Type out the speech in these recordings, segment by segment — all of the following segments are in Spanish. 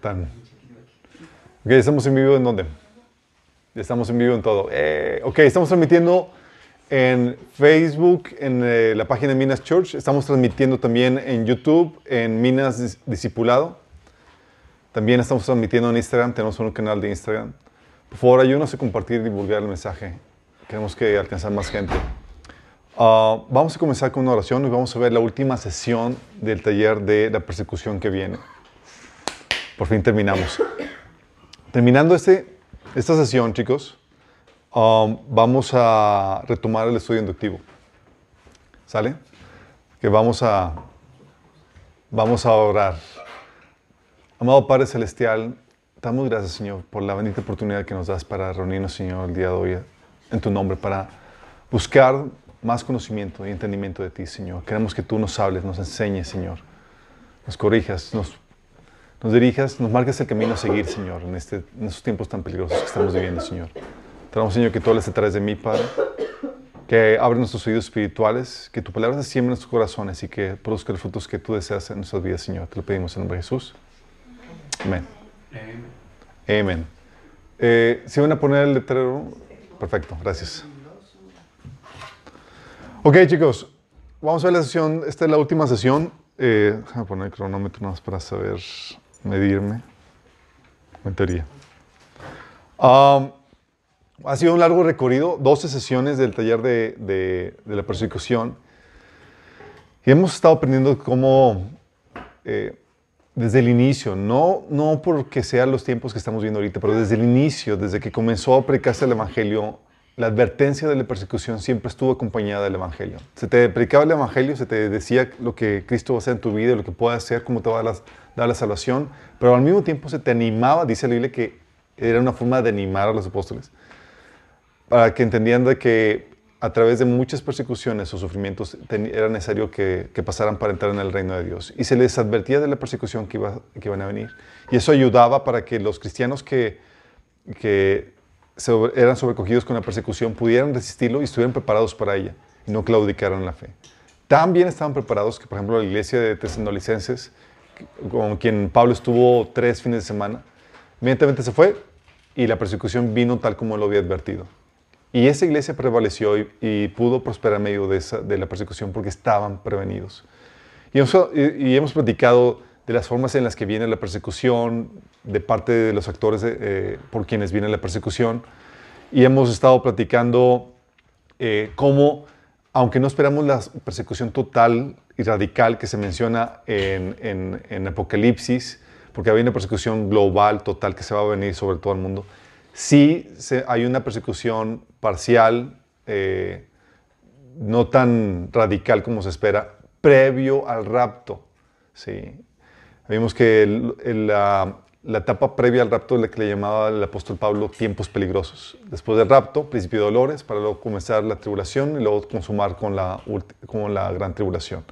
Tan. Ok, estamos en vivo en dónde? Estamos en vivo en todo. Eh, ok, estamos transmitiendo en Facebook, en eh, la página de Minas Church. Estamos transmitiendo también en YouTube, en Minas Dis- Discipulado. También estamos transmitiendo en Instagram. Tenemos un canal de Instagram. Por favor, ayúdanos a compartir y divulgar el mensaje. Queremos que alcanzar más gente. Ah, vamos a comenzar con una oración y vamos a ver la última sesión del taller de la persecución que viene. Por fin terminamos. Terminando este, esta sesión, chicos, um, vamos a retomar el estudio inductivo. ¿Sale? Que vamos a, vamos a orar. Amado Padre Celestial, damos gracias, Señor, por la bendita oportunidad que nos das para reunirnos, Señor, el día de hoy en tu nombre, para buscar más conocimiento y entendimiento de ti, Señor. Queremos que tú nos hables, nos enseñes, Señor. Nos corrijas, nos nos dirijas, nos marques el camino a seguir, Señor, en, este, estos tiempos tan peligrosos que estamos viviendo, Señor. Te Señor, que tú hables través de mí, Padre, que abres nuestros oídos espirituales, que tu palabra se siembre en nuestros corazones y que produzca los frutos que tú deseas en nuestras vidas, Señor. Te lo pedimos en nombre de Jesús. Amén. Amén. Eh, ¿Se van a poner el letrero? Perfecto, gracias. Ok, chicos, vamos a ver la sesión. Esta es la última sesión. Eh, déjame poner el cronómetro más para saber medirme. En teoría. Ha sido un largo recorrido, 12 sesiones del taller de, de- de la persecución. Y hemos estado aprendiendo cómo, eh, desde el inicio, no, no porque sean los tiempos que estamos viendo ahorita, pero desde el inicio, desde que comenzó a predicarse el Evangelio, la advertencia de la persecución siempre estuvo acompañada del Evangelio. Se te predicaba el Evangelio, se te decía lo que Cristo va a hacer en tu vida, lo que puede hacer, cómo te va a dar, las- dar la salvación, pero al mismo tiempo se te animaba, dice la Biblia que era una forma de animar a los apóstoles, para que entendieran de que a través de muchas persecuciones o sufrimientos era necesario que, pasaran para entrar en el reino de Dios. Y se les advertía de la persecución que, iba, que iban a venir. Y eso ayudaba para que los cristianos que, que eran sobrecogidos con la persecución pudieran resistirlo y estuvieran preparados para ella y no claudicaran la fe. También estaban preparados que, por ejemplo, la iglesia de Tesalonicenses, con quien Pablo estuvo tres fines de semana, inmediatamente se fue y la persecución vino tal como lo había advertido. Y esa iglesia prevaleció y, y pudo prosperar en medio de, de la persecución porque estaban prevenidos. Y hemos, platicado de las formas en las que viene la persecución, de parte de los actores eh, por quienes viene la persecución. Y hemos estado platicando eh, cómo, aunque no esperamos la persecución total y radical que se menciona en, en- Apocalipsis, porque hay una persecución global, total, que se va a venir sobre todo el mundo, sí hay una persecución parcial, eh, no tan radical como se espera, previo al rapto. Sí. Vimos que el- el- la, la etapa previa al rapto la que le llamaba el apóstol Pablo tiempos peligrosos. Después del rapto, principio de dolores, para luego comenzar la tribulación y luego consumar con la, ulti- con la gran tribulación.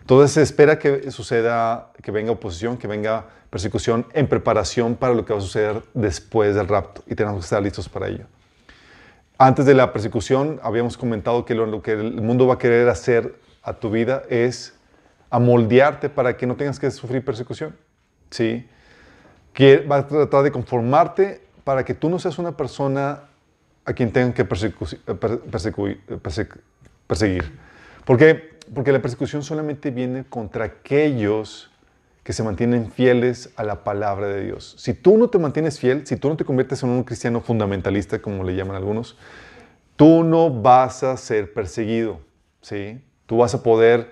Entonces se espera que suceda, que venga oposición, que venga persecución en preparación para lo que va a suceder después del rapto y tenemos que estar listos para ello. Antes de la persecución habíamos comentado que lo, lo que el mundo va a querer hacer a tu vida es amoldearte para que no tengas que sufrir persecución. ¿sí? Que va a tratar de conformarte para que tú no seas una persona a quien tengan que persecu- eh, per- persecu- eh, perse- perseguir. ¿Por qué? Porque la persecución solamente viene contra aquellos que se mantienen fieles a la palabra de Dios. Si tú no te mantienes fiel, si tú no te conviertes en un cristiano fundamentalista, como le llaman algunos, tú no vas a ser perseguido, ¿sí? Tú vas a poder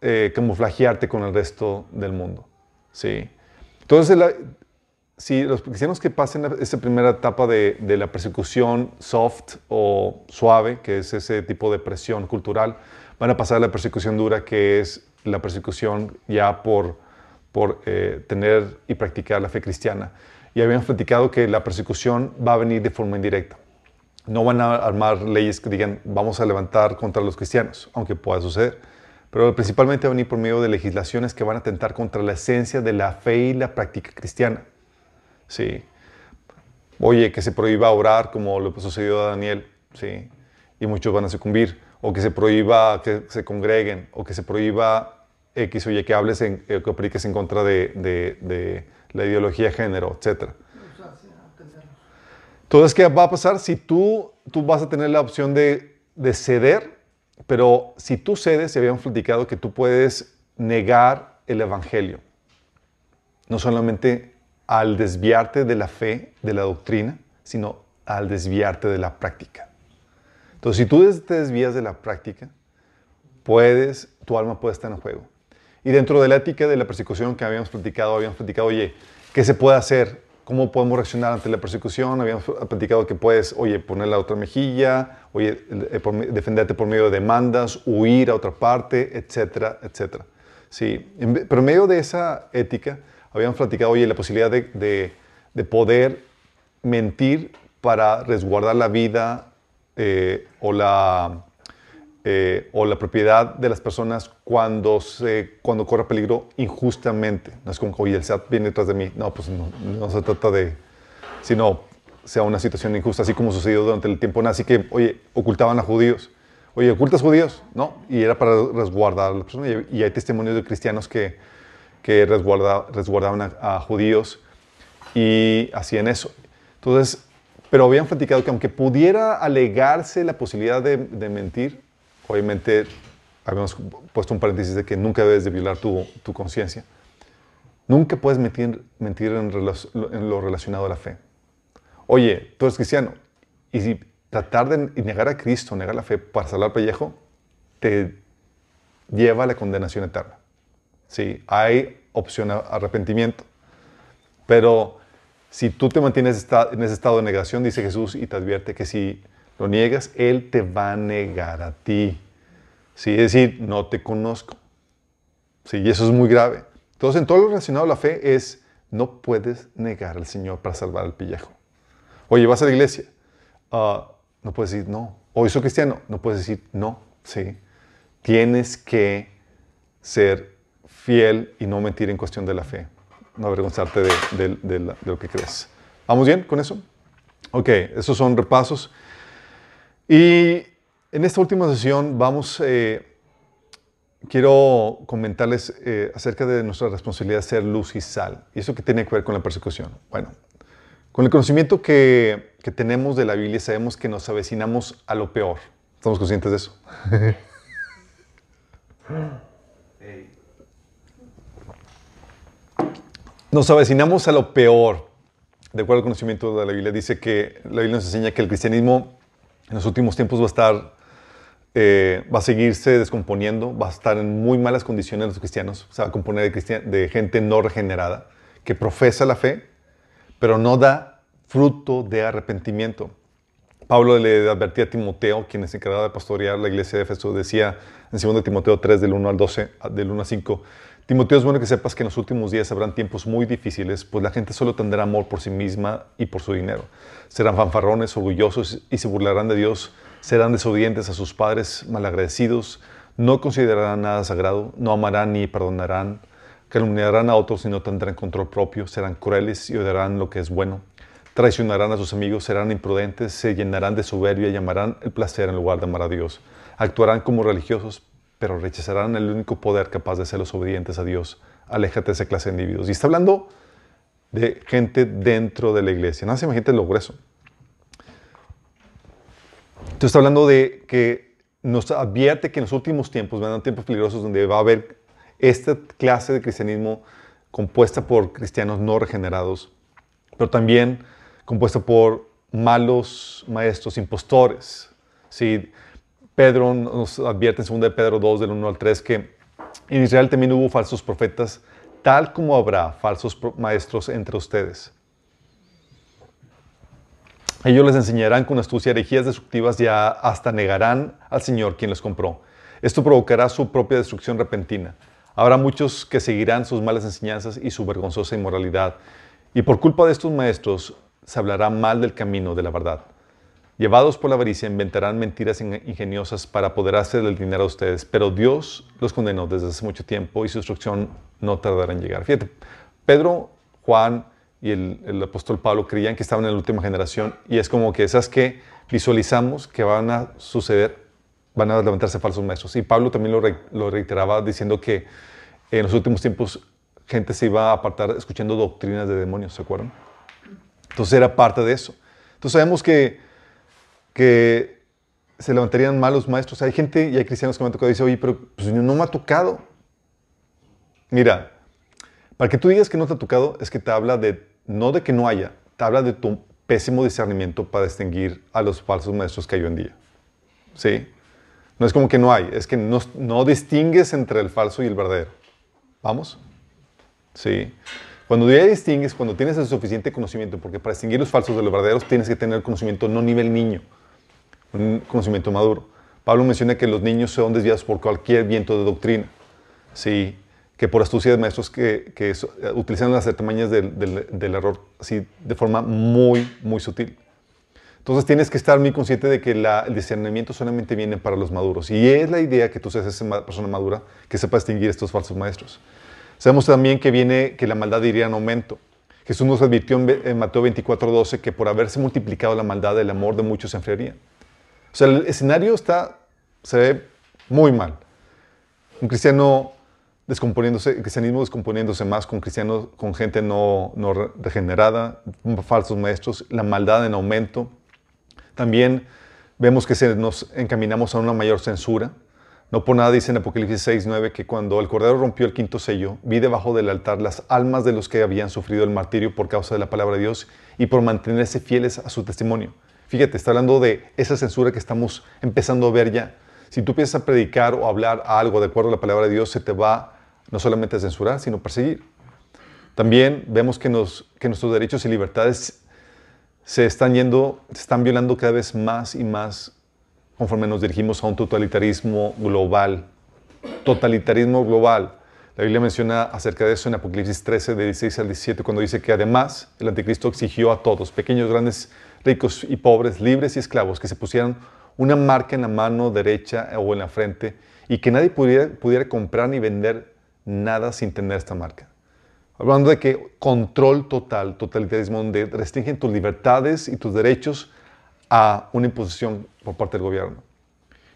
eh, camuflajearte con el resto del mundo, ¿sí? Entonces, si los cristianos que pasen esa primera etapa de, de la persecución soft o suave, que es ese tipo de presión cultural, van a pasar a la persecución dura, que es la persecución ya por, por eh, tener y practicar la fe cristiana. Y habíamos platicado que la persecución va a venir de forma indirecta. No van a armar leyes que digan vamos a levantar contra los cristianos, aunque pueda suceder. Pero principalmente va a venir por medio de legislaciones que van a atentar contra la esencia de la fe y la práctica cristiana. Sí. Oye, que se prohíba orar como lo sucedió a Daniel, sí. Y muchos van a sucumbir. O que se prohíba que se congreguen. O que se prohíba X o Y que hables, en, eh, que prediques en contra de, la ideología de género, etc. Entonces, ¿qué va a pasar? Si tú, tú vas a tener la opción de ceder, pero si tú cedes, ya habíamos platicado que tú puedes negar el Evangelio. No solamente al desviarte de la fe, de la doctrina, sino al desviarte de la práctica. Entonces, si tú te desvías de la práctica, puedes, tu alma puede estar en juego. Y dentro de la ética de la persecución que habíamos platicado, habíamos platicado, oye, ¿qué se puede hacer? ¿Cómo podemos reaccionar ante la persecución? Habíamos platicado que puedes, oye, poner la otra mejilla, oye, eh, defenderte por medio de demandas, huir a otra parte, etcétera, etcétera. Sí, pero en medio de esa ética, habíamos platicado, oye, la posibilidad de, de, poder mentir para resguardar la vida eh, o la eh, o la propiedad de las personas cuando, se, cuando corre peligro injustamente. No es como oye, el SAT viene detrás de mí. No, pues no, se trata de, sino sea una situación injusta, así como sucedió durante el tiempo nazi, que, oye, ocultaban a judíos. Oye, ¿ocultas judíos? No, y era para resguardar a las personas. Y hay testimonios de cristianos que, que resguardaban a, judíos y hacían eso. Entonces, pero habían platicado que aunque pudiera alegarse la posibilidad de, de mentir, Obviamente, habíamos puesto un paréntesis de que nunca debes de violar tu, tu conciencia. Nunca puedes mentir, mentir en, lo relacionado a la fe. Oye, tú eres cristiano, y si tratar de negar a Cristo, negar la fe para salvar pellejo, te lleva a la condenación eterna. Sí, hay opción a arrepentimiento. Pero si tú te mantienes en ese estado de negación, dice Jesús, y te advierte que si lo niegas, Él te va a negar a ti. Sí, es decir, no te conozco. Sí, y eso es muy grave. Entonces, en todo lo relacionado a la fe es, no puedes negar al Señor para salvar al pillejo. Oye, vas a la iglesia. Ah, no puedes decir no. Oye, soy cristiano. No puedes decir no. Sí. Tienes que ser fiel y no mentir en cuestión de la fe. No avergonzarte de, de lo que crees. ¿Vamos bien con eso? Ok, esos son repasos. Y en esta última sesión vamos, eh, quiero comentarles eh, acerca de nuestra responsabilidad de ser luz y sal. ¿Y eso qué tiene que ver con la persecución? Bueno, con el conocimiento que, que tenemos de la Biblia sabemos que nos avecinamos a lo peor. ¿Estamos conscientes de eso? nos avecinamos a lo peor. De acuerdo al conocimiento de la Biblia, dice que la Biblia nos enseña que el cristianismo en los últimos tiempos va a estar, eh, va a seguirse descomponiendo, va a estar en muy malas condiciones los cristianos, se va a componer de, de gente no regenerada, que profesa la fe, pero no da fruto de arrepentimiento. Pablo le advertía a Timoteo, quien es encargado de pastorear la iglesia de Éfeso, decía en 2 Timoteo 3, del 1 al 12, del 1 al 5, Timoteo, es bueno que sepas que en los últimos días habrán tiempos muy difíciles, pues la gente solo tendrá amor por sí misma y por su dinero. Serán fanfarrones, orgullosos y se burlarán de Dios. Serán desobedientes a sus padres, malagradecidos. No considerarán nada sagrado, no amarán ni perdonarán. Calumniarán a otros y no tendrán control propio. Serán crueles y odiarán lo que es bueno. Traicionarán a sus amigos, serán imprudentes, se llenarán de soberbia y llamarán el placer en lugar de amar a Dios. Actuarán como religiosos, pero rechazarán el único poder capaz de los obedientes a Dios. Aléjate de esa clase de individuos. Y está hablando de gente dentro de la iglesia. No se imagínate lo grueso. Entonces está hablando de que nos advierte que en los últimos tiempos van a tiempos peligrosos donde va a haber esta clase de cristianismo compuesta por cristianos no regenerados, pero también compuesta por malos maestros, impostores. ¿sí? Pedro nos advierte en 2 de Pedro 2, del 1 al 3, que en Israel también hubo falsos profetas, tal como habrá falsos maestros entre ustedes. Ellos les enseñarán con astucia herejías destructivas y hasta negarán al Señor quien los compró. Esto provocará su propia destrucción repentina. Habrá muchos que seguirán sus malas enseñanzas y su vergonzosa inmoralidad. Y por culpa de estos maestros se hablará mal del camino de la verdad. Llevados por la avaricia, inventarán mentiras ingeniosas para apoderarse del dinero de ustedes, pero Dios los condenó desde hace mucho tiempo y su instrucción no tardará en llegar. Fíjate, Pedro, Juan y el, apóstol Pablo creían que estaban en la última generación y es como que esas que visualizamos que van a suceder, van a levantarse falsos maestros. Y Pablo también lo, lo reiteraba diciendo que en los últimos tiempos gente se iba a apartar escuchando doctrinas de demonios, ¿se acuerdan? Entonces era parte de eso. Entonces sabemos que, que se levantarían malos maestros. Hay gente y hay cristianos que me han tocado y dicen, oye, pero pues, no me ha tocado. Mira, para que tú digas que no te ha tocado, es que te habla de, no de que no haya, te habla de tu pésimo discernimiento para distinguir a los falsos maestros que hay hoy en día. ¿Sí? No es como que no hay, es que no, no distingues entre el falso y el verdadero. ¿Vamos? Sí. Cuando ya distingues, cuando tienes el suficiente conocimiento, porque para distinguir los falsos de los verdaderos tienes que tener conocimiento no nivel niño, un conocimiento maduro. Pablo menciona que los niños son desviados por cualquier viento de doctrina. Sí, que por astucia de maestros que, utilizan las artimañas del, error así de forma muy, muy sutil. Entonces tienes que estar muy consciente de que el discernimiento solamente viene para los maduros. Y es la idea que tú seas esa persona madura que sepa distinguir estos falsos maestros. Sabemos también que viene que la maldad iría en aumento. Jesús nos advirtió en Mateo 24:12 que por haberse multiplicado la maldad, el amor de muchos se enfriaría. O sea, el escenario está, se ve muy mal. Un cristiano descomponiéndose, el cristianismo descomponiéndose más con cristianos, con gente no, no regenerada, falsos maestros, la maldad en aumento. También vemos que se nos encaminamos a una mayor censura. No por nada dice en Apocalipsis 6, 9 que cuando el Cordero rompió el quinto sello, vi debajo del altar las almas de los que habían sufrido el martirio por causa de la palabra de Dios y por mantenerse fieles a su testimonio. Fíjate, está hablando de esa censura que estamos empezando a ver ya. Si tú empiezas a predicar o hablar algo de acuerdo a la palabra de Dios, se te va no solamente censurar, sino perseguir. También vemos que, nos, que nuestros derechos y libertades se están yendo, se están violando cada vez más y más conforme nos dirigimos a un totalitarismo global. Totalitarismo global. La Biblia menciona acerca de eso en Apocalipsis 13, de 16 al 17, cuando dice que además el anticristo exigió a todos, pequeños, grandes, ricos y pobres, libres y esclavos, que se pusieran una marca en la mano derecha o en la frente y que nadie pudiera, pudiera comprar ni vender nada sin tener esta marca. Hablando de que control total, totalitarismo, donde restringen tus libertades y tus derechos a una imposición por parte del gobierno.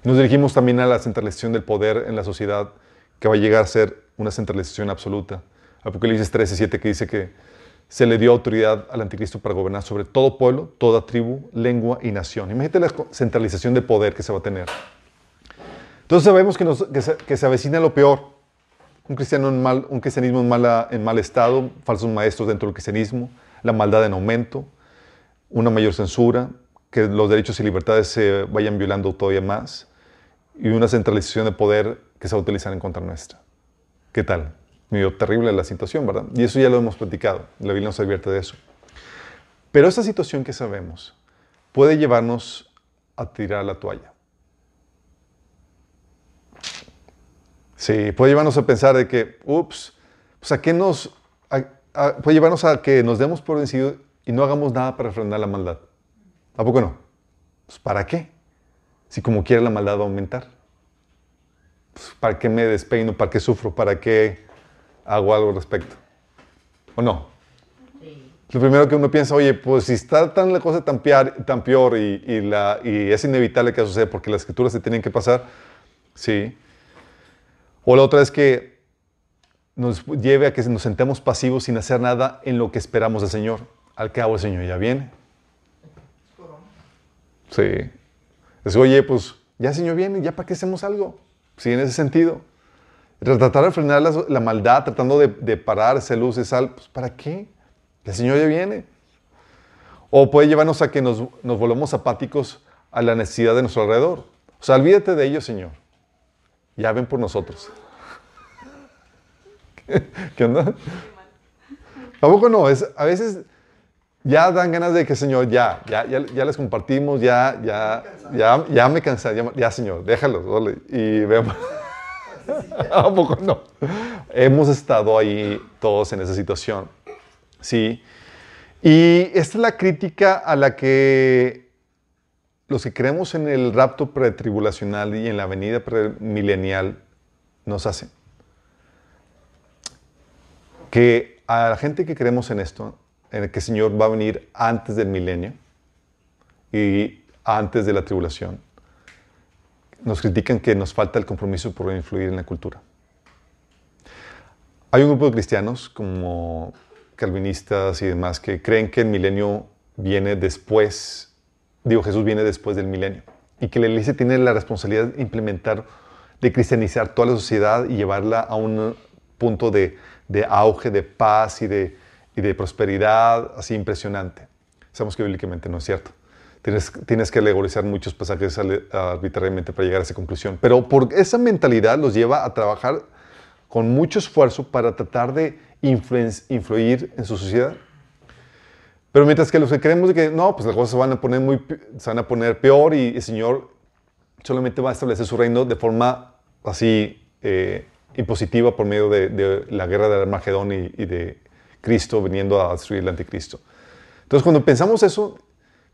Nos dirigimos también a la centralización del poder en la sociedad, que va a llegar a ser una centralización absoluta. Apocalipsis 13, 7, que dice que se le dio autoridad al anticristo para gobernar sobre todo pueblo, toda tribu, lengua y nación. Imagínate la centralización de poder que se va a tener. Entonces sabemos que, se, avecina lo peor un, cristiano en mal, un cristianismo en mal estado, falsos maestros dentro del cristianismo, la maldad en aumento, una mayor censura, que los derechos y libertades se vayan violando todavía más y una centralización de poder que se va a utilizar en contra nuestra. ¿Qué tal? Medio terrible la situación, ¿verdad? Y eso ya lo hemos platicado, la Biblia nos advierte de eso. Pero esta situación que sabemos puede llevarnos a tirar la toalla. Sí, puede llevarnos a pensar de que, ups, pues a qué nos, puede llevarnos a que nos demos por vencido y no hagamos nada para frenar la maldad. ¿A poco no? Pues ¿para qué? Si como quiera la maldad va a aumentar. Pues, ¿Para qué me despeino? ¿Para qué sufro? ¿Para qué hago algo al respecto? ¿O no? Lo primero que uno piensa, oye, pues si está tan la cosa tan, tan peor y, la, y es inevitable que suceda porque las escrituras se tienen que pasar, sí, o la otra es que nos lleve a que nos sentemos pasivos sin hacer nada en lo que esperamos del Señor. Al cabo el Señor ya viene. Sí. Es, oye, pues ya el Señor viene, ya para qué hacemos algo. Sí, en ese sentido. Tratar de frenar la, maldad, tratando de, de, parar esa luz, esa sal, pues ¿para qué? El Señor ya viene. O puede llevarnos a que nos, nos volvamos apáticos a la necesidad de nuestro alrededor. O sea, olvídate de ello, Señor ya ven por nosotros. ¿Qué, onda? Tampoco no, es, a veces ya dan ganas de que, Señor, ya, ya, ya, les compartimos, ya, ya, ya, ya me cansé, ya, Señor, déjalos, y vemos. Tampoco no. Hemos estado ahí todos en esa situación. Sí. Y esta es la crítica a la que los que creemos en el rapto pretribulacional y en la venida premilenial nos hacen. Que a la gente que creemos en esto, en el que el Señor va a venir antes del milenio y antes de la tribulación, nos critican que nos falta el compromiso por influir en la cultura. hay un grupo de cristianos como calvinistas y demás que creen que el milenio viene después, digo, Jesús viene después del milenio y que la iglesia tiene la responsabilidad de implementar, de cristianizar toda la sociedad y llevarla a un punto de, auge, de paz y de, y de prosperidad así impresionante. Sabemos que bíblicamente no es cierto. Tienes, tienes que alegorizar muchos pasajes arbitrariamente para llegar a esa conclusión. Pero por esa mentalidad los lleva a trabajar con mucho esfuerzo para tratar de influir en su sociedad. Pero mientras que los que creemos de que no, pues las cosas se van a poner, muy, se van a poner peor y el Señor solamente va a establecer su reino de forma así eh, impositiva por medio de, la guerra de Armagedón y, y de Cristo viniendo a destruir el anticristo. Entonces, cuando pensamos eso,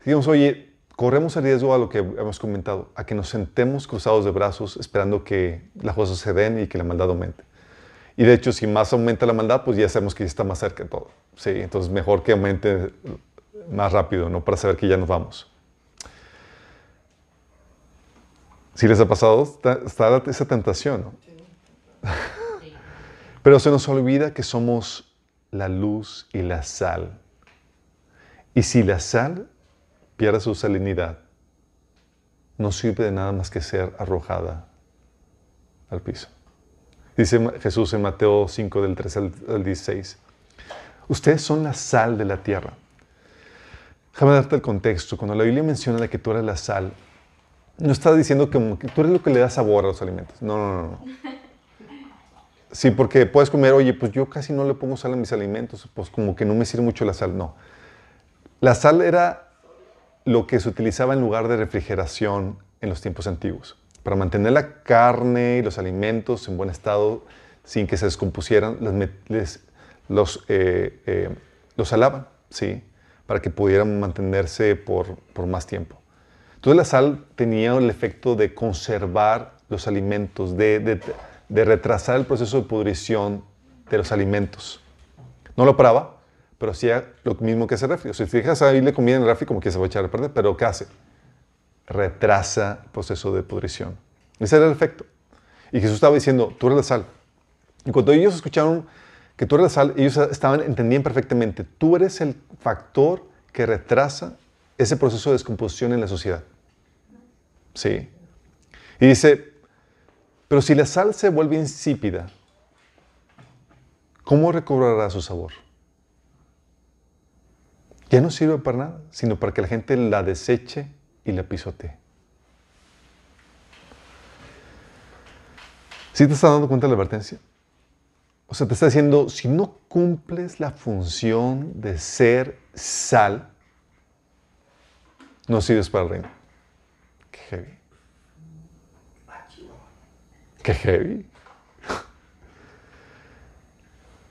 digamos, oye, corremos el riesgo a lo que hemos comentado, a que nos sentemos cruzados de brazos esperando que las cosas se den y que la maldad aumente. Y de hecho, si más aumenta la maldad, pues ya sabemos que ya está más cerca de todo. Sí, entonces mejor que aumente más rápido, ¿no? Para saber que ya nos vamos. Si les ha pasado, está, esa tentación, ¿no? Pero se nos olvida que somos la luz y la sal. Y si la sal pierde su salinidad, no sirve de nada más que ser arrojada al piso. Dice Jesús en Mateo 5 del 13 al 16. Ustedes son la sal de la tierra. Déjame darte el contexto. Cuando la Biblia menciona de que tú eres la sal, no está diciendo que, tú eres lo que le da sabor a los alimentos. No, no, no. Sí, porque puedes comer, oye, pues yo casi no le pongo sal a mis alimentos, pues como que no me sirve mucho la sal. No. La sal era lo que se utilizaba en lugar de refrigeración en los tiempos antiguos, para mantener la carne y los alimentos en buen estado sin que se descompusieran, los, eh, eh, los salaban, ¿sí? para que pudieran mantenerse por, por más tiempo. Entonces la sal tenía el efecto de conservar los alimentos, de, de, de retrasar el proceso de pudrición de los alimentos. No lo paraba, pero hacía lo mismo que el refri. si fijas ahí le comida en el refri como que se va a echar a perder, pero ¿qué hace? Retrasa el proceso de pudrición. Ese era el efecto. Y Jesús estaba diciendo, tú eres la sal. Y cuando ellos escucharon que tú eres la sal, ellos estaban, entendían perfectamente, tú eres el factor que retrasa ese proceso de descomposición en la sociedad. Sí. Y dice, pero si la sal se vuelve insípida, ¿cómo recobrará su sabor? Ya no sirve para nada, sino para que la gente la deseche y la pisotee. ¿Sí te estás dando cuenta de la advertencia? O sea, te está diciendo, si no cumples la función de ser sal, no sirves para el reino. Qué heavy. Qué heavy.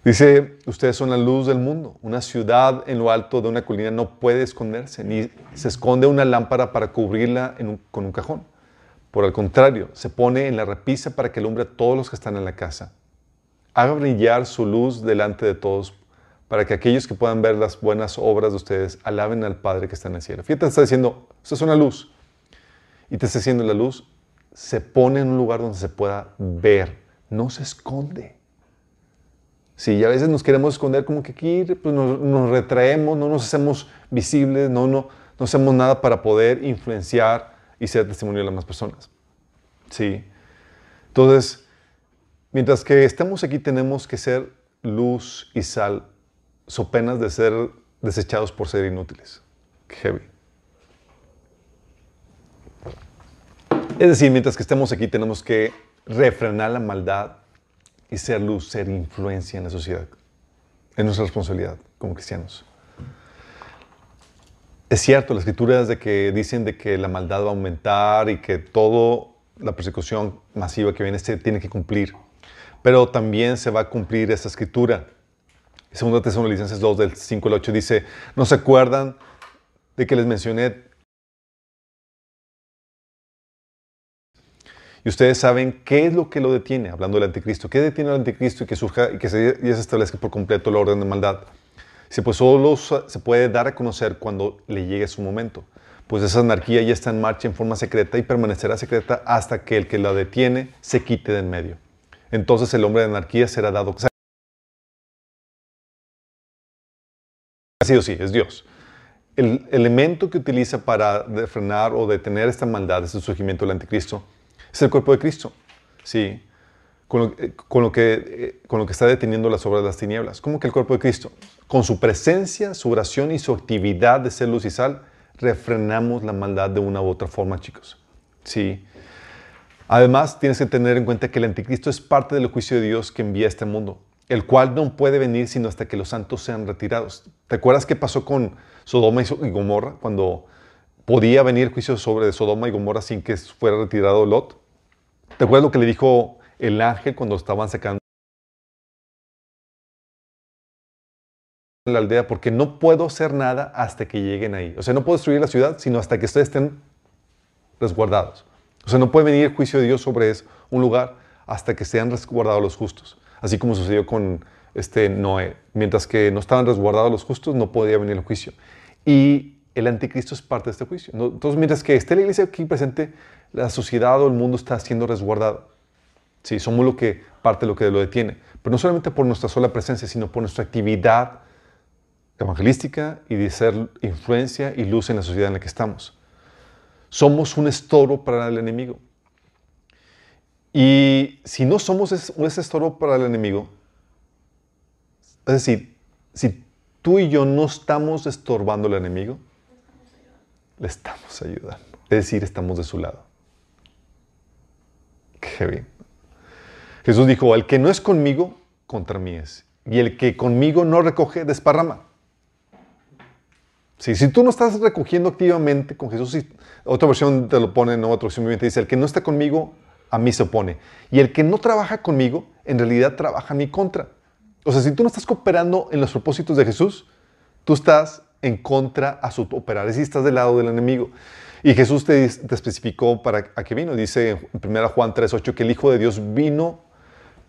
Dice, ustedes son la luz del mundo. Una ciudad en lo alto de una colina no puede esconderse, ni se esconde una lámpara para cubrirla con un cajón. Por el contrario, se pone en la repisa para que alumbre a todos los que están en la casa. Haga brillar su luz delante de todos, para que aquellos que puedan ver las buenas obras de ustedes alaben al Padre que está en el cielo. Fíjate, te está diciendo, esto es una luz. Y te está diciendo, la luz se pone en un lugar donde se pueda ver, no se esconde. Sí, a veces nos queremos esconder como que aquí pues nos, retraemos, no nos hacemos visibles, no, no, no hacemos nada para poder influenciar y ser testimonio de las más personas. Sí. Entonces, mientras que estamos aquí tenemos que ser luz y sal, so penas de ser desechados por ser inútiles. heavy. Es decir, mientras que estemos aquí tenemos que refrenar la maldad y ser luz, ser influencia en la sociedad. Es nuestra responsabilidad como cristianos. Es cierto, las escrituras de que dicen de que la maldad va a aumentar y que toda la persecución masiva que viene se tiene que cumplir. Pero también se va a cumplir esta escritura. Segundo Tesalonicenses 2 del 5 al 8 dice, ¿no se acuerdan de que les mencioné Y ustedes saben qué es lo que lo detiene, hablando del anticristo. ¿Qué detiene al anticristo y que surja y que se, establezca por completo la orden de maldad? Si pues solo se puede dar a conocer cuando le llegue su momento. Pues esa anarquía ya está en marcha en forma secreta y permanecerá secreta hasta que el que la detiene se quite de en medio. Entonces el hombre de anarquía será dado. Así o sí, es Dios. El elemento que utiliza para frenar o detener esta maldad es el surgimiento del anticristo es el cuerpo de Cristo. Sí, con lo, eh, eh, con lo que está deteniendo las obras de las tinieblas. ¿Cómo que el cuerpo de Cristo? Con su presencia, su oración y su actividad de ser luz y sal, refrenamos la maldad de una u otra forma, chicos. Sí. Además, tienes que tener en cuenta que el anticristo es parte del juicio de Dios que envía a este mundo, el cual no puede venir sino hasta que los santos sean retirados. ¿Te acuerdas qué pasó con Sodoma y Gomorra cuando podía venir juicio sobre Sodoma y Gomorra sin que fuera retirado Lot? ¿Te acuerdas lo que le dijo el ángel cuando estaban sacando la aldea? Porque no puedo hacer nada hasta que lleguen ahí. O sea, no puedo destruir la ciudad, sino hasta que ustedes estén resguardados. O sea, no puede venir el juicio de Dios sobre un lugar hasta que sean resguardados los justos. Así como sucedió con este Noé. Mientras que no estaban resguardados los justos, no podía venir el juicio. Y el anticristo es parte de este juicio. Entonces, mientras que esté la iglesia aquí presente, la sociedad o el mundo está siendo resguardado. Sí, somos lo que, parte de lo que lo detiene. Pero no solamente por nuestra sola presencia, sino por nuestra actividad evangelística y de ser influencia y luz en la sociedad en la que estamos. Somos un estorbo para el enemigo. Y si no somos ese estorbo para el enemigo, es decir, si tú y yo no estamos estorbando al enemigo, le estamos ayudando. Es decir, estamos de su lado. Jesús dijo, el que no es conmigo, contra mí es. Y el que conmigo no recoge, desparrama. si tú no estás recogiendo activamente con Jesús, otra versión te lo pone, no, otra versión dice, el que no está conmigo, a mí se opone. Y el que no trabaja conmigo, en realidad trabaja a mi contra. O sea, si tú no estás cooperando en los propósitos de Jesús, tú estás en contra a su operar, decir, estás del lado del enemigo. Y Jesús te, especificó para a qué vino. Dice en 1 Juan 3.8 que el Hijo de Dios vino,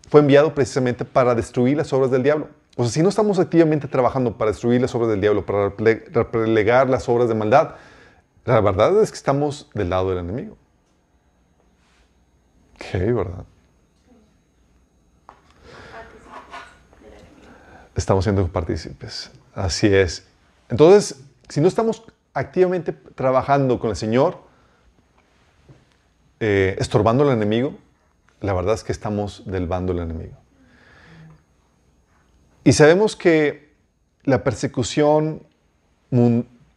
fue enviado precisamente para destruir las obras del diablo. O sea, si no estamos activamente trabajando para destruir las obras del diablo, para relegar las obras de maldad, la verdad es que estamos del lado del enemigo. ¿Qué, verdad? Estamos siendo partícipes. Así es. Entonces, si no estamos activamente trabajando con el Señor, eh, estorbando al enemigo, la verdad es que estamos del bando del enemigo. Y sabemos que la persecución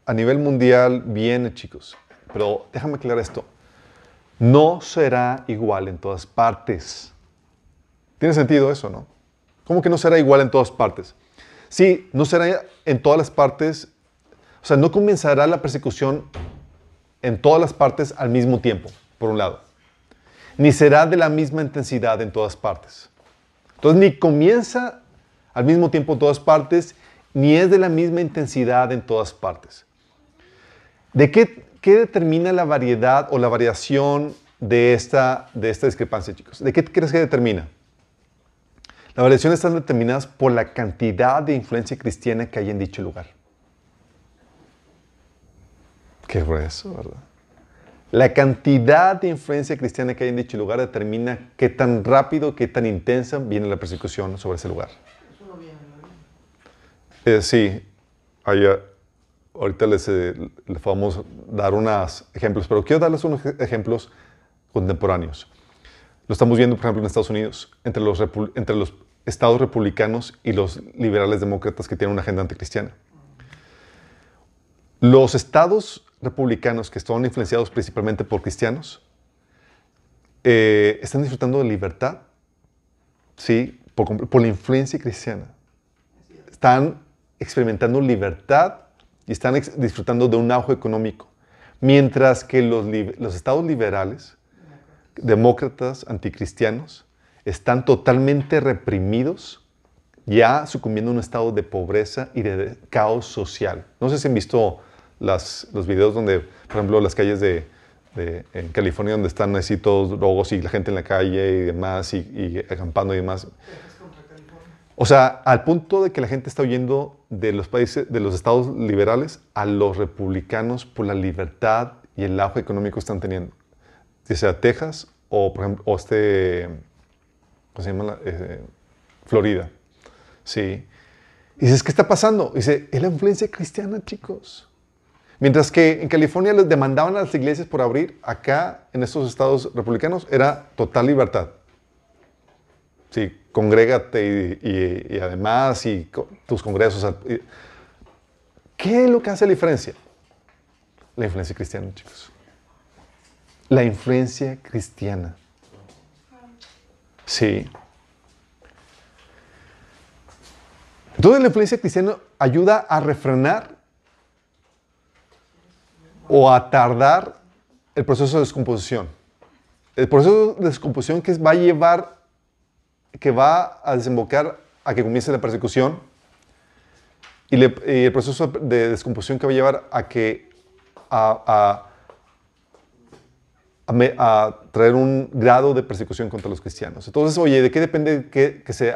a nivel mundial viene, chicos. Pero déjame aclarar esto. No será igual en todas partes. ¿Tiene sentido eso, no? ¿Cómo que no será igual en todas partes? Sí, no será en todas las partes o sea, no comenzará la persecución en todas las partes al mismo tiempo, por un lado. Ni será de la misma intensidad en todas partes. Entonces, ni comienza al mismo tiempo en todas partes, ni es de la misma intensidad en todas partes. ¿De qué, determina la variedad o la variación de esta, de esta discrepancia, chicos? ¿De qué crees que determina? Las variaciones están determinadas por la cantidad de influencia cristiana que hay en dicho lugar. Qué grueso, ¿verdad? La cantidad de influencia cristiana que hay en dicho lugar determina qué tan rápido, qué tan intensa viene la persecución sobre ese lugar. Eh, sí, ahorita les, eh, vamos a dar unos ejemplos, pero quiero darles unos ejemplos contemporáneos. Lo estamos viendo, por ejemplo, en Estados Unidos, entre los, entre los estados republicanos y los liberales demócratas que tienen una agenda anticristiana. Los estados republicanos que están influenciados principalmente por cristianos eh, están disfrutando de libertad, ¿sí? Por, la influencia cristiana. Están experimentando libertad y están disfrutando de un auge económico. Mientras que los, los estados liberales, demócratas, anticristianos, están totalmente reprimidos, ya sucumbiendo a un estado de pobreza y de caos social. No sé si han visto las, los videos donde, por ejemplo, las calles de, en California donde están así todos drogos y la gente en la calle y demás y, acampando y demás. O sea, al punto de que la gente está huyendo de los países, de los estados liberales a los republicanos por la libertad y el auge económico que están teniendo. Ya sea Texas o, por ejemplo, o este, ¿cómo se llama? Eh, Florida. Sí. Y dices, ¿qué está pasando? dice, es la influencia cristiana, chicos. Mientras que en California les demandaban a las iglesias por abrir, acá en estos estados republicanos era total libertad. Sí, congrégate y, además y tus congresos. ¿Qué es lo que hace la diferencia? La influencia cristiana, chicos. La influencia cristiana. Sí. Entonces la influencia cristiana ayuda a refrenar o a tardar el proceso de descomposición. El proceso de descomposición que va a llevar, que va a desembocar a que comience la persecución y, el proceso de descomposición que va a llevar a que a, traer un grado de persecución contra los cristianos. Entonces, oye, ¿de qué depende que, que, se,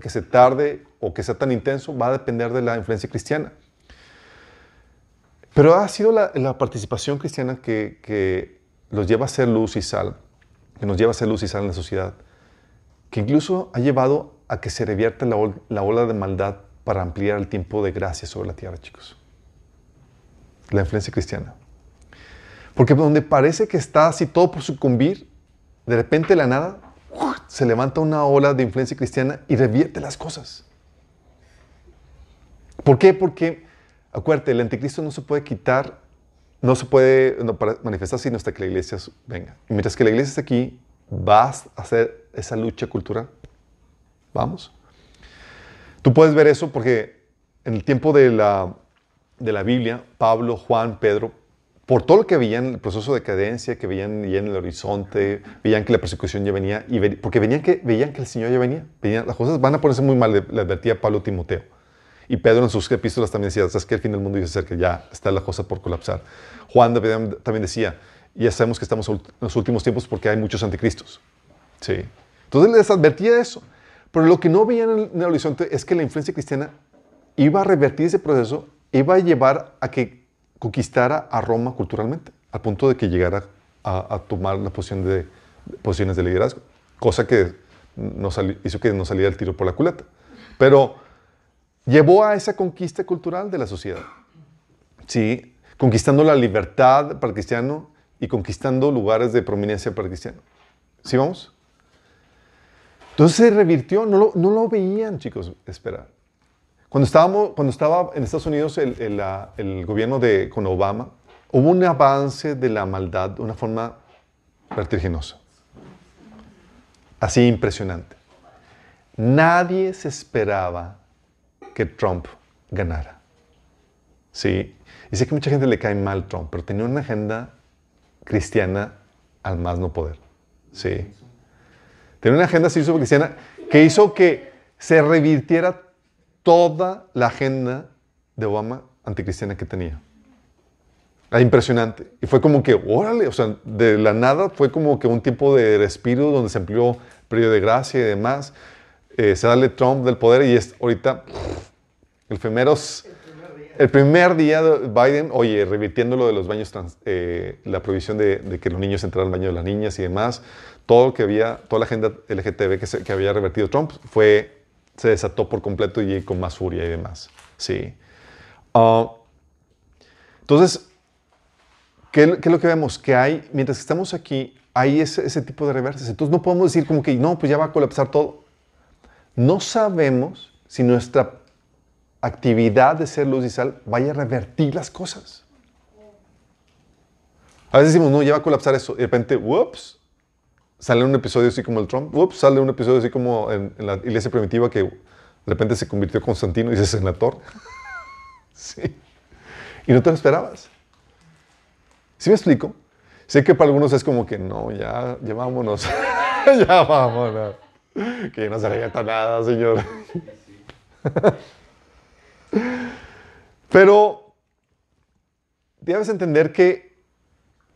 que se tarde o que sea tan intenso? Va a depender de la influencia cristiana. Pero ha sido la, participación cristiana que, los lleva a ser luz y sal, que nos lleva a ser luz y sal en la sociedad, que incluso ha llevado a que se revierta la, la ola de maldad para ampliar el tiempo de gracia sobre la tierra, chicos. La influencia cristiana. Porque donde parece que está así todo por sucumbir, de repente la nada se levanta una ola de influencia cristiana y revierte las cosas. ¿Por qué? Porque Acuérdate, el anticristo no se puede quitar, no se puede manifestar sino hasta que la iglesia venga. Y mientras que la iglesia está aquí, vas a hacer esa lucha cultural. Vamos. Tú puedes ver eso porque en el tiempo de la, de la Biblia, Pablo, Juan, Pedro, por todo lo que veían, el proceso de decadencia, que veían ya en el horizonte, veían que la persecución ya venía, y porque veían que, veían que el Señor ya venía. las cosas van a ponerse muy mal, le advertía Pablo Timoteo. Y Pedro en sus epístolas también decía, sabes que el fin del mundo dice que ya está la cosa por colapsar. Juan también decía, ya sabemos que estamos en los últimos tiempos porque hay muchos anticristos. Sí. Entonces les advertía eso. Pero lo que no veían en el, horizonte es que la influencia cristiana iba a revertir ese proceso, iba a llevar a que conquistara a Roma culturalmente, al punto de que llegara a, tomar la posición de, posiciones de liderazgo, cosa que hizo que no saliera el tiro por la culata. Pero llevó a esa conquista cultural de la sociedad. Sí, conquistando la libertad para el cristiano y conquistando lugares de prominencia para el cristiano. ¿Sí vamos? Entonces se revirtió, no lo, veían, chicos, esperar. Cuando, estaba en Estados Unidos el, el, gobierno de, con Obama, hubo un avance de la maldad de una forma vertiginosa. Así impresionante. Nadie se esperaba que Trump ganara. Sí, y sé que mucha gente le cae mal Trump, pero tenía una agenda cristiana al más no poder. Sí. Tenía una agenda así cristiana que hizo que se revirtiera toda la agenda de Obama anticristiana que tenía. Era impresionante. Y fue como que, órale, o sea, de la nada fue como que un tiempo de respiro donde se amplió periodo de gracia y demás. Eh, se sale Trump del poder y es ahorita el, primeros, el primer día de Biden, oye, revirtiendo lo de los baños, eh, la prohibición de, que los niños entraran al baño de las niñas y demás, todo lo que había, toda la agenda LGTB que, que había revertido Trump fue, se desató por completo y con más furia y demás. Sí. Ah, entonces, ¿qué, ¿qué, es lo que vemos? Que hay, mientras estamos aquí, hay ese, ese tipo de reverses. Entonces no podemos decir como que, no, pues ya va a colapsar todo. No sabemos si nuestra actividad de ser luz y sal vaya a revertir las cosas. A veces decimos, no, ya va a colapsar eso. Y de repente, whoops, sale un episodio así como el Trump. Whoops, sale un episodio así como en, la iglesia primitiva que de repente se convirtió Constantino y se senador. sí. Y no te lo esperabas. ¿Sí me explico? Sé que para algunos es como que, no, ya, ya vámonos. ya vámonos. Que no se revienta nada, Señor. Pero debes entender que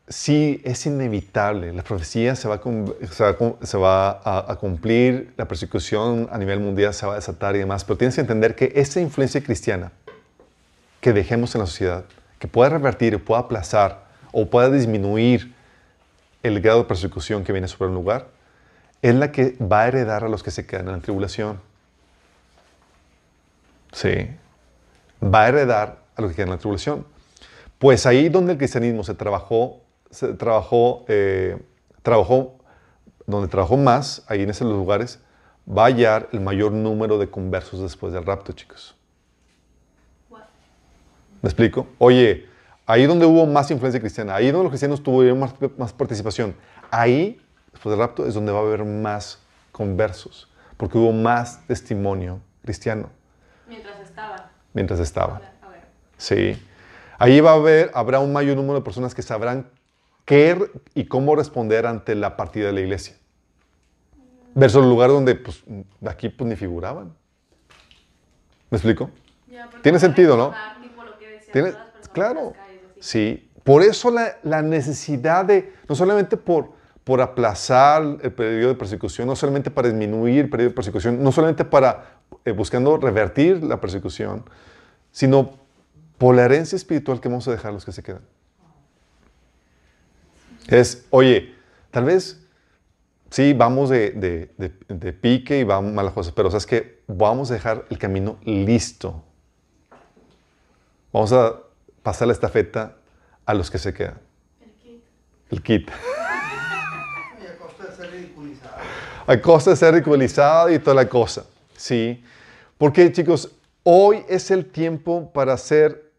sí es inevitable, la profecía se va, a, cumplir, la persecución a nivel mundial se va a desatar y demás, pero tienes que entender que esa influencia cristiana que dejemos en la sociedad, que pueda revertir, pueda aplazar o pueda disminuir el grado de persecución que viene sobre un lugar, es la que va a heredar a los que se quedan en la tribulación. Sí. Va a heredar a los que quedan en la tribulación. Pues ahí donde el cristianismo se trabajó, se trabajó, eh, trabajó, donde trabajó más, ahí en esos lugares, va a hallar el mayor número de conversos después del rapto, chicos. ¿Me explico? Oye, ahí donde hubo más influencia cristiana, ahí donde los cristianos tuvieron más, más participación, ahí, después del rapto, es donde va a haber más conversos, porque hubo más testimonio cristiano. Mientras estaba. Mientras estaba. A ver. Sí. Ahí va a haber, habrá un mayor número de personas que sabrán qué y cómo responder ante la partida de la iglesia. Versus el lugar donde, pues, aquí pues ni figuraban. ¿Me explico? Ya, Tiene sentido, ¿no? tipo, lo que Tiene- claro. calles. Sí. Por eso la, la necesidad de, no solamente por, por aplazar el periodo de persecución, no solamente para disminuir el periodo de persecución, no solamente para eh, buscando revertir la persecución, sino por la herencia espiritual que vamos a dejar a los que se quedan. Es, oye, tal vez sí, vamos de, de- de- de pique y vamos malas cosas, pero sabes que vamos a dejar el camino listo. Vamos a pasar la estafeta a los que se quedan. El kit. El kit. Y a costa de ser ridiculizado. A costa de ser ridiculizado y toda la cosa. Sí. Porque, chicos, hoy es el tiempo para ser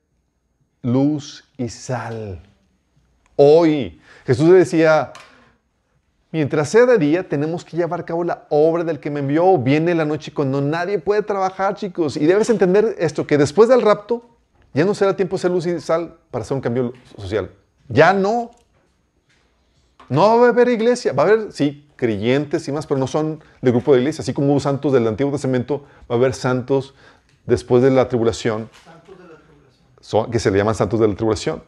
luz y sal. Hoy. Jesús decía, mientras sea de día, tenemos que llevar a cabo la obra del que me envió. Viene la noche cuando nadie puede trabajar, chicos. Y debes entender esto, que después del rapto, ya no será tiempo de ser luz y sal para hacer un cambio social. Ya no. No va a haber iglesia, va a haber, sí, creyentes y más, pero no son del grupo de iglesia. Así como hubo santos del Antiguo Testamento, va a haber santos después de la tribulación, que se le llaman santos de la tribulación.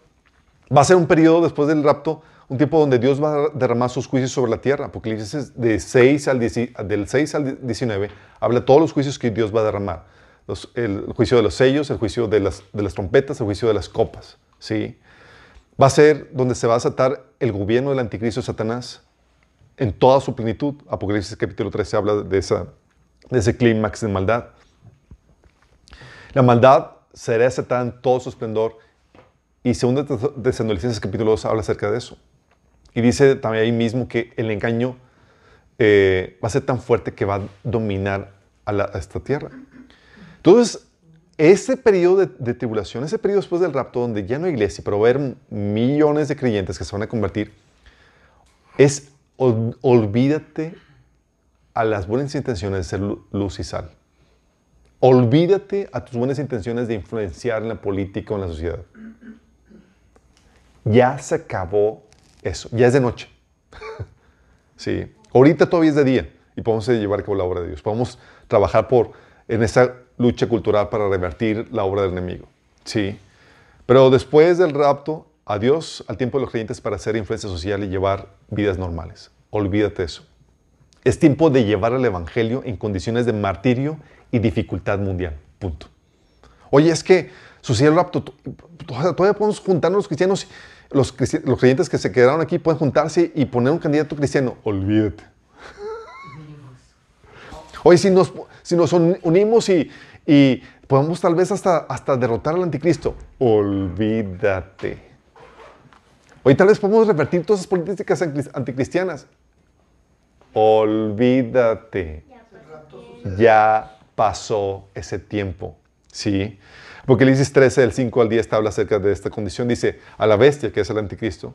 Va a ser un periodo después del rapto, un tiempo donde Dios va a derramar sus juicios sobre la tierra. Apocalipsis de 6 al 10 del 6 al 19 habla todos los juicios que Dios va a derramar. Los- el, juicio de los sellos, el juicio de las, de las trompetas, el juicio de las copas. ¿sí? Va a ser donde se va a desatar el gobierno del anticristo Satanás en toda su plenitud. Apocalipsis capítulo 13 habla de, ese clímax de maldad. La maldad será desatada en todo su esplendor y segundo Tesalonicenses capítulo 2 habla acerca de eso. Y dice también ahí mismo que el engaño eh, va a ser tan fuerte que va a dominar a esta tierra. Entonces, ese periodo de, de tribulación, ese periodo después del rapto, donde ya no hay iglesia, pero va a haber millones de creyentes que se van a convertir, es ol- olvídate a las buenas intenciones de ser lu- luz y sal. Olvídate a tus buenas intenciones de influenciar en la política o en la sociedad. Ya se acabó eso, ya es de noche. sí, ahorita todavía es de día y podemos llevar cabo la obra de Dios. Podemos trabajar por, en esa lucha cultural para revertir la obra del enemigo. Sí, pero después del rapto, adiós al tiempo de los creyentes para hacer influencia social y llevar vidas normales. Olvídate eso. Es tiempo de llevar el Evangelio en condiciones de martirio y dificultad mundial. Punto. Oye, es que sucedió el rapto. to- to- Todavía podemos juntarnos los cristianos, los, creyentes que se quedaron aquí pueden juntarse y poner un candidato cristiano. Olvídate. Oye, si nos, si nos un- unimos y, y podemos tal vez hasta, hasta derrotar al anticristo. Olvídate. Oye, tal vez podemos revertir todas esas políticas anticris- anticristianas. Olvídate. Ya pasó ese tiempo. ¿Sí? Apocalipsis 13, del 5 al 10, te habla acerca de esta condición. Dice, a la bestia, que es el anticristo,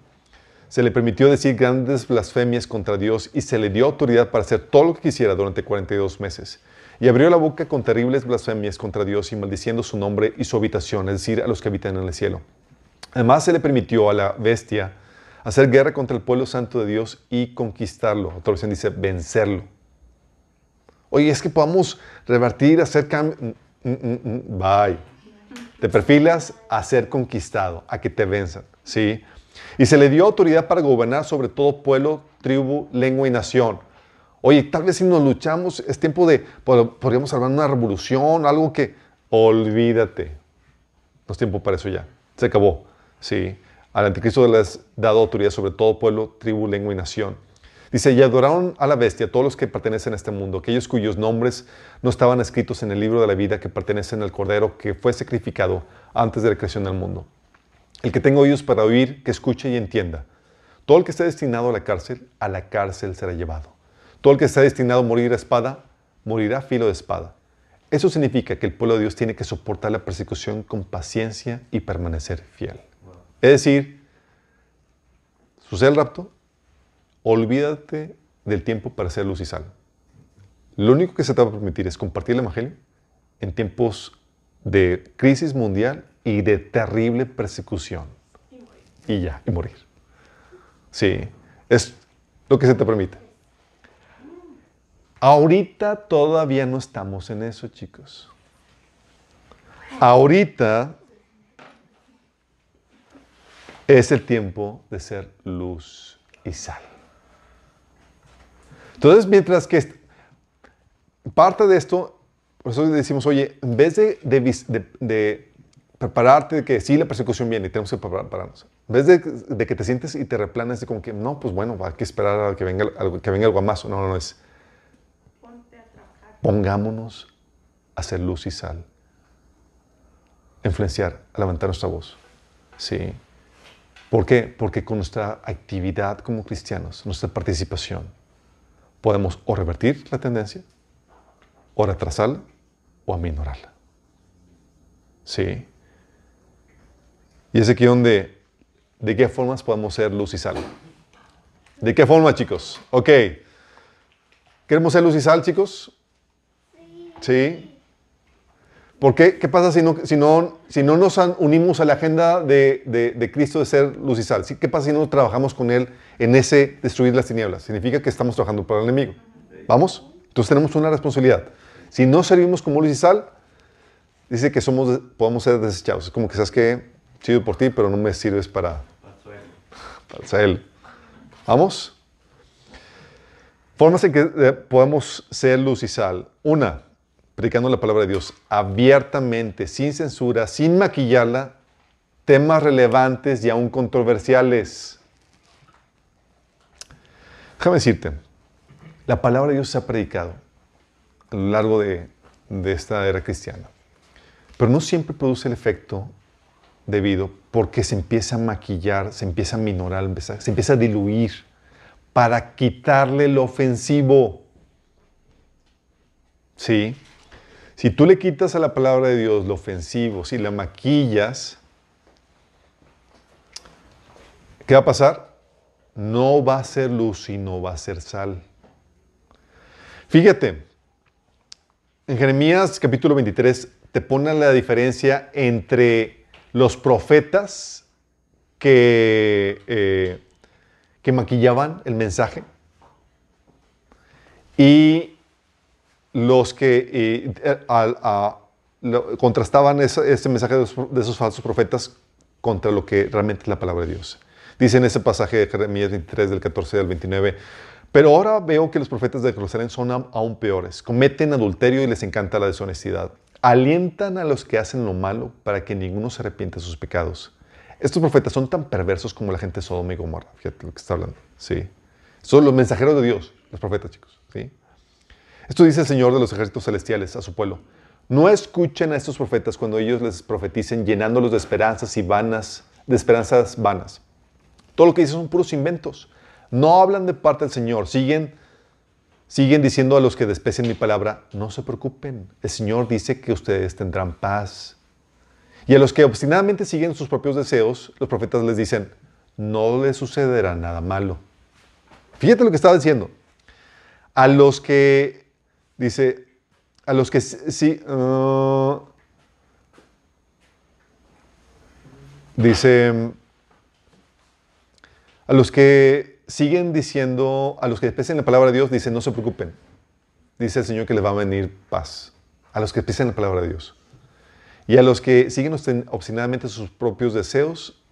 se le permitió decir grandes blasfemias contra Dios y se le dio autoridad para hacer todo lo que quisiera durante 42 meses. Y abrió la boca con terribles blasfemias contra Dios y maldiciendo su nombre y su habitación, es decir, a los que habitan en el cielo. Además se le permitió a la bestia hacer guerra contra el pueblo santo de Dios y conquistarlo. Otra versión dice vencerlo. Oye, es que podamos revertir, hacer cambios. Bye. Te perfilas a ser conquistado, a que te venzan. ¿sí? Y se le dio autoridad para gobernar sobre todo pueblo, tribu, lengua y nación. Oye, tal vez si nos luchamos, es tiempo de, pod- podríamos de una revolución, algo que, olvídate. No es tiempo para eso ya. Se acabó. Sí. Al anticristo le has dado autoridad sobre todo pueblo, tribu, lengua y nación. Dice, y adoraron a la bestia todos los que pertenecen a este mundo, aquellos cuyos nombres no estaban escritos en el libro de la vida que pertenecen al Cordero que fue sacrificado antes de la creación del mundo. El que tenga oídos para oír, que escuche y entienda. Todo el que esté destinado a la cárcel, a la cárcel será llevado. Todo el que esté destinado a morir a espada, morirá a filo de espada. Eso significa que el pueblo de Dios tiene que soportar la persecución con paciencia y permanecer fiel. Es decir, sucede el rapto, olvídate del tiempo para ser luz y sal. Lo único que se te va a permitir es compartir el Evangelio en tiempos de crisis mundial y de terrible persecución. Y. Y ya, y morir. Sí, es lo que se te permite. Ahorita todavía no estamos en eso, chicos. Ahorita es el tiempo de ser luz y sal. Entonces, mientras que parte de esto, eso decimos, oye, en vez de, de vis- de- de prepararte de que sí, la persecución viene y tenemos que prepararnos, en vez de, que te sientes y te replanes de como que, no, pues bueno, hay que esperar a que venga algo, que venga algo más. No, no, no, es Ponte a trabajar. pongámonos a hacer luz y sal, a influenciar, a levantar nuestra voz. Sí. ¿Por qué? Porque con nuestra actividad como cristianos, nuestra participación, podemos o revertir la tendencia, o retrasarla, o aminorarla. Sí. Y es aquí donde, ¿de qué formas podemos ser luz y sal? ¿De qué forma, chicos? Ok. ¿Queremos ser luz y sal, chicos? Sí. ¿Por qué? ¿Qué pasa si no, si no, si no nos unimos a la agenda de, de- Cristo de ser luz y sal? ¿Qué pasa si no trabajamos con Él en ese destruir las tinieblas? Significa que estamos trabajando para el enemigo. ¿Vamos? Entonces tenemos una responsabilidad. Si no servimos como luz y sal, dice que somos, podemos ser desechados. Es como que sabes que chido por ti, pero no me sirves para, para Él. ¿Vamos? Formas en que eh, podemos ser luz y sal. Una, predicando la palabra de Dios abiertamente, sin censura, sin maquillarla, temas relevantes y aún controversiales. Déjame decirte, la palabra de Dios se ha predicado a lo largo de, de esta era cristiana, pero no siempre produce el efecto debido porque se empieza a maquillar, se empieza a minorar, se empieza a diluir para quitarle lo ofensivo. Sí. Si tú le quitas a la palabra de Dios lo ofensivo, si la maquillas, ¿qué va a pasar? No va a ser luz y no va a ser sal. Fíjate, en Jeremías capítulo 23 te pone la diferencia entre los profetas que, eh, que maquillaban el mensaje y los que eh, eh, a- lo- contrastaban ese, ese mensaje de, los- de esos falsos profetas contra lo que realmente es la palabra de Dios. Dice en ese pasaje de Jeremías 23 del 14 al 29, pero ahora veo que los profetas de Jerusalén son aún peores, cometen adulterio y les encanta la deshonestidad, alientan a los que hacen lo malo para que ninguno se arrepiente de sus pecados. Estos profetas son tan perversos como la gente de Sodoma y Gomorra, fíjate lo que está hablando, sí. Son los mensajeros de Dios, los profetas, chicos, sí. Esto dice el Señor de los ejércitos celestiales a su pueblo. No escuchen a estos profetas cuando ellos les profeticen llenándolos de esperanzas y vanas, de esperanzas vanas. Todo lo que dicen son puros inventos. No hablan de parte del Señor. Siguen, siguen diciendo a los que desprecian mi palabra, no se preocupen. El Señor dice que ustedes tendrán paz. Y a los que obstinadamente siguen sus propios deseos, los profetas les dicen, no les sucederá nada malo. Fíjate lo que estaba diciendo. A los que, dice, a los que sí, ah, dice, a los que siguen diciendo, a los que desprecian la palabra de Dios, dice, no se preocupen. Dice el Señor que les va a venir paz. A los que desprecian la palabra de Dios. Y a los que siguen obstin- obstinadamente sus propios deseos,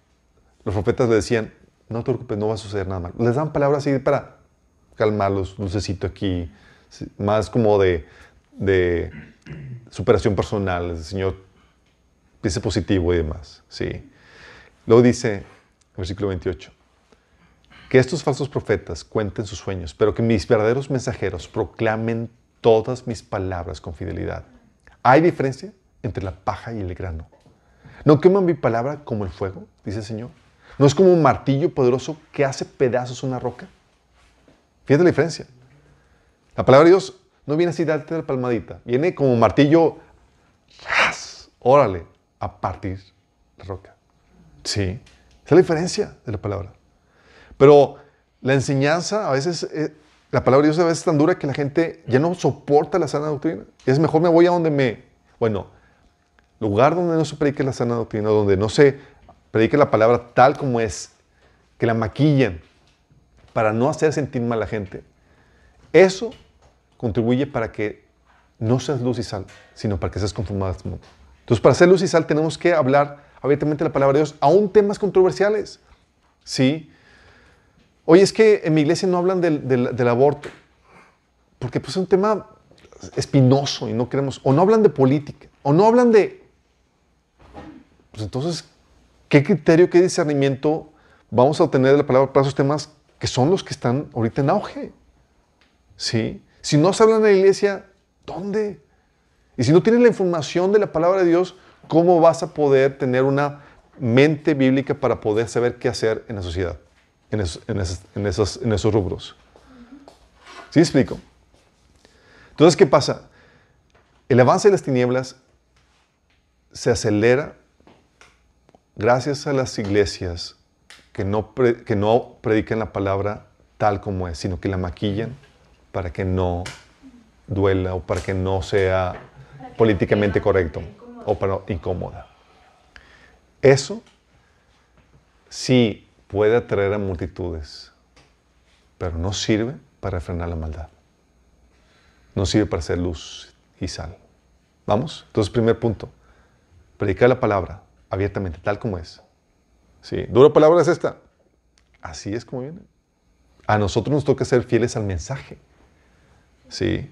los profetas le decían, no te preocupes, no va a suceder nada malo. Les dan palabras así para calmarlos, dulcecito aquí, más como de, de superación personal, el Señor piense positivo y demás, sí. Luego dice, versículo 28, que estos falsos profetas cuenten sus sueños, pero que mis verdaderos mensajeros proclamen todas mis palabras con fidelidad. Hay diferencia entre la paja y el grano. No queman mi palabra como el fuego, dice el Señor. No es como un martillo poderoso que hace pedazos una roca. Fíjate la diferencia. La palabra de Dios no viene así, darte la palmadita. Viene como un martillo, ¡ras! órale, a partir la roca. Sí, esa es la diferencia de la palabra. Pero la enseñanza, a veces, eh, la palabra de Dios a veces es tan dura que la gente ya no soporta la sana doctrina. Es mejor me voy a donde me, bueno, lugar donde no se predique la sana doctrina, donde no se predique la palabra tal como es, que la maquillan para no hacer sentir mal a la gente. Eso contribuye para que no seas luz y sal, sino para que seas conformado a este mundo. Entonces, para ser luz y sal tenemos que hablar abiertamente la palabra de Dios, aún temas controversiales. ¿Sí? Oye, es que en mi iglesia no hablan del, del- del aborto, porque pues es un tema espinoso y no queremos, o no hablan de política, o no hablan de... Pues entonces, ¿qué criterio, qué discernimiento vamos a obtener de la palabra para esos temas que son los que están ahorita en auge? ¿Sí? Si no se habla en la iglesia, ¿dónde? Y si no tienes la información de la palabra de Dios, ¿cómo vas a poder tener una mente bíblica para poder saber qué hacer en la sociedad, en esos, en esos, en esos, en esos rubros? ¿Sí explico? Entonces, ¿qué pasa? El avance de las tinieblas se acelera gracias a las iglesias que no, que no predican la palabra tal como es, sino que la maquillan para que no duela o para que no sea políticamente correcto o para incómoda. Eso sí puede atraer a multitudes, pero no sirve para frenar la maldad. No sirve para hacer luz y sal. ¿Vamos? Entonces, primer punto. Predicar la palabra abiertamente, tal como es. Sí. ¿Dura palabra es esta? Así es como viene. A nosotros nos toca ser fieles al mensaje. Sí.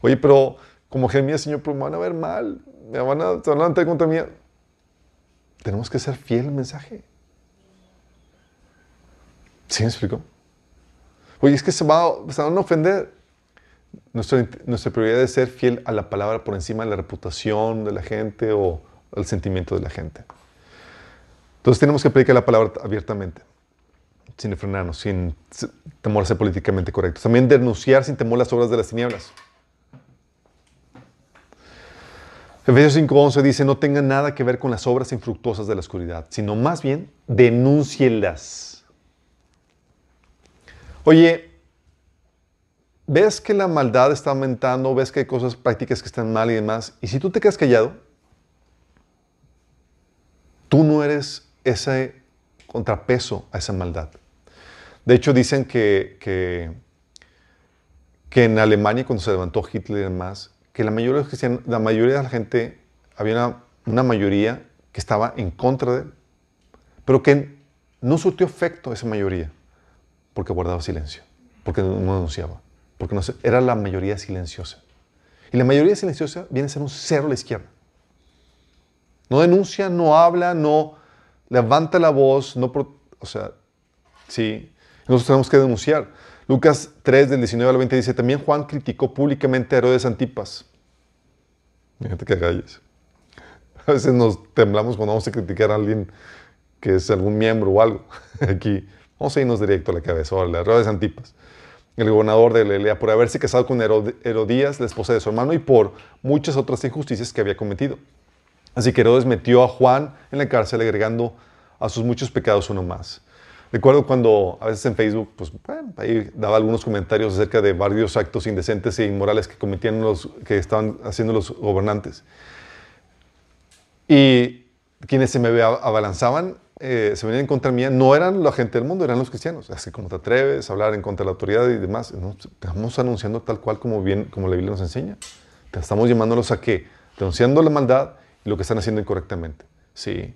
Oye, pero como Jeremías, Señor, pero me van a ver mal. Me van a, se van levantar contra mí. Tenemos que ser fiel al mensaje. ¿Sí me explico? Oye, es que se, va, se van a ofender. Nuestra, nuestra prioridad es ser fiel a la palabra por encima de la reputación de la gente o el sentimiento de la gente. Entonces tenemos que predicar la palabra abiertamente, sin frenarnos, sin temor a ser políticamente correctos. También denunciar sin temor las obras de las tinieblas. Efesios 5:11 dice, no tengan nada que ver con las obras infructuosas de la oscuridad, sino más bien denúncielas. Oye, ves que la maldad está aumentando, ves que hay cosas prácticas que están mal y demás, y si tú te quedas callado, tú no eres ese contrapeso a esa maldad. De hecho, dicen que, que, que en Alemania, cuando se levantó Hitler y demás, que la mayoría la mayoría de la gente, había una, una mayoría que estaba en contra de él, pero que no surtió efecto esa mayoría, porque guardaba silencio, porque no denunciaba, porque era la mayoría silenciosa. Y la mayoría silenciosa viene a ser un cero a la izquierda. No denuncia, no habla, no levanta la voz, no, o sea, sí, nosotros tenemos que denunciar. Lucas 3, del 19 al 20 dice, también Juan criticó públicamente a Herodes Antipas. Fíjate que galles. A veces nos temblamos cuando vamos a criticar a alguien que es algún miembro o algo. Aquí, vamos a irnos directo a la cabeza. Órale, Herodes Antipas, el gobernador de Galilea, por haberse casado con Herod- Herodías, la esposa de su hermano, y por muchas otras injusticias que había cometido. Así que Herodes metió a Juan en la cárcel agregando a sus muchos pecados uno más. Recuerdo cuando a veces en Facebook, pues ahí daba algunos comentarios acerca de varios actos indecentes e inmorales que cometían los que estaban haciendo los gobernantes. Y quienes se me aba- abalanzaban, eh, se venían en contra mía, no eran la gente del mundo, eran los cristianos. Así como te atreves a hablar en contra de la autoridad y demás. Estamos anunciando tal cual como, bien, como la Biblia nos enseña. Te estamos llamándolos a qué? Denunciando la maldad y lo que están haciendo incorrectamente. Sí.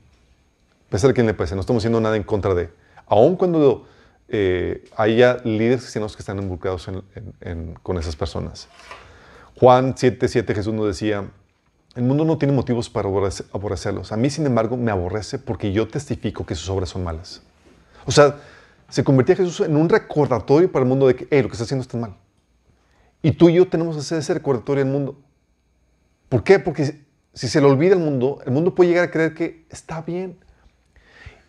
Pese a quien le pese, no estamos haciendo nada en contra de. Aun cuando eh, haya líderes cristianos que están involucrados con esas personas. Juan 7:7 Jesús nos decía, el mundo no tiene motivos para aborrece- aborrecerlos. A mí, sin embargo, me aborrece porque yo testifico que sus obras son malas. O sea, se convertía Jesús en un recordatorio para el mundo de que "Hey, lo que está haciendo está mal. Y tú y yo tenemos que hacer ese recordatorio al mundo. ¿Por qué? Porque si se le olvida al mundo, el mundo puede llegar a creer que está bien.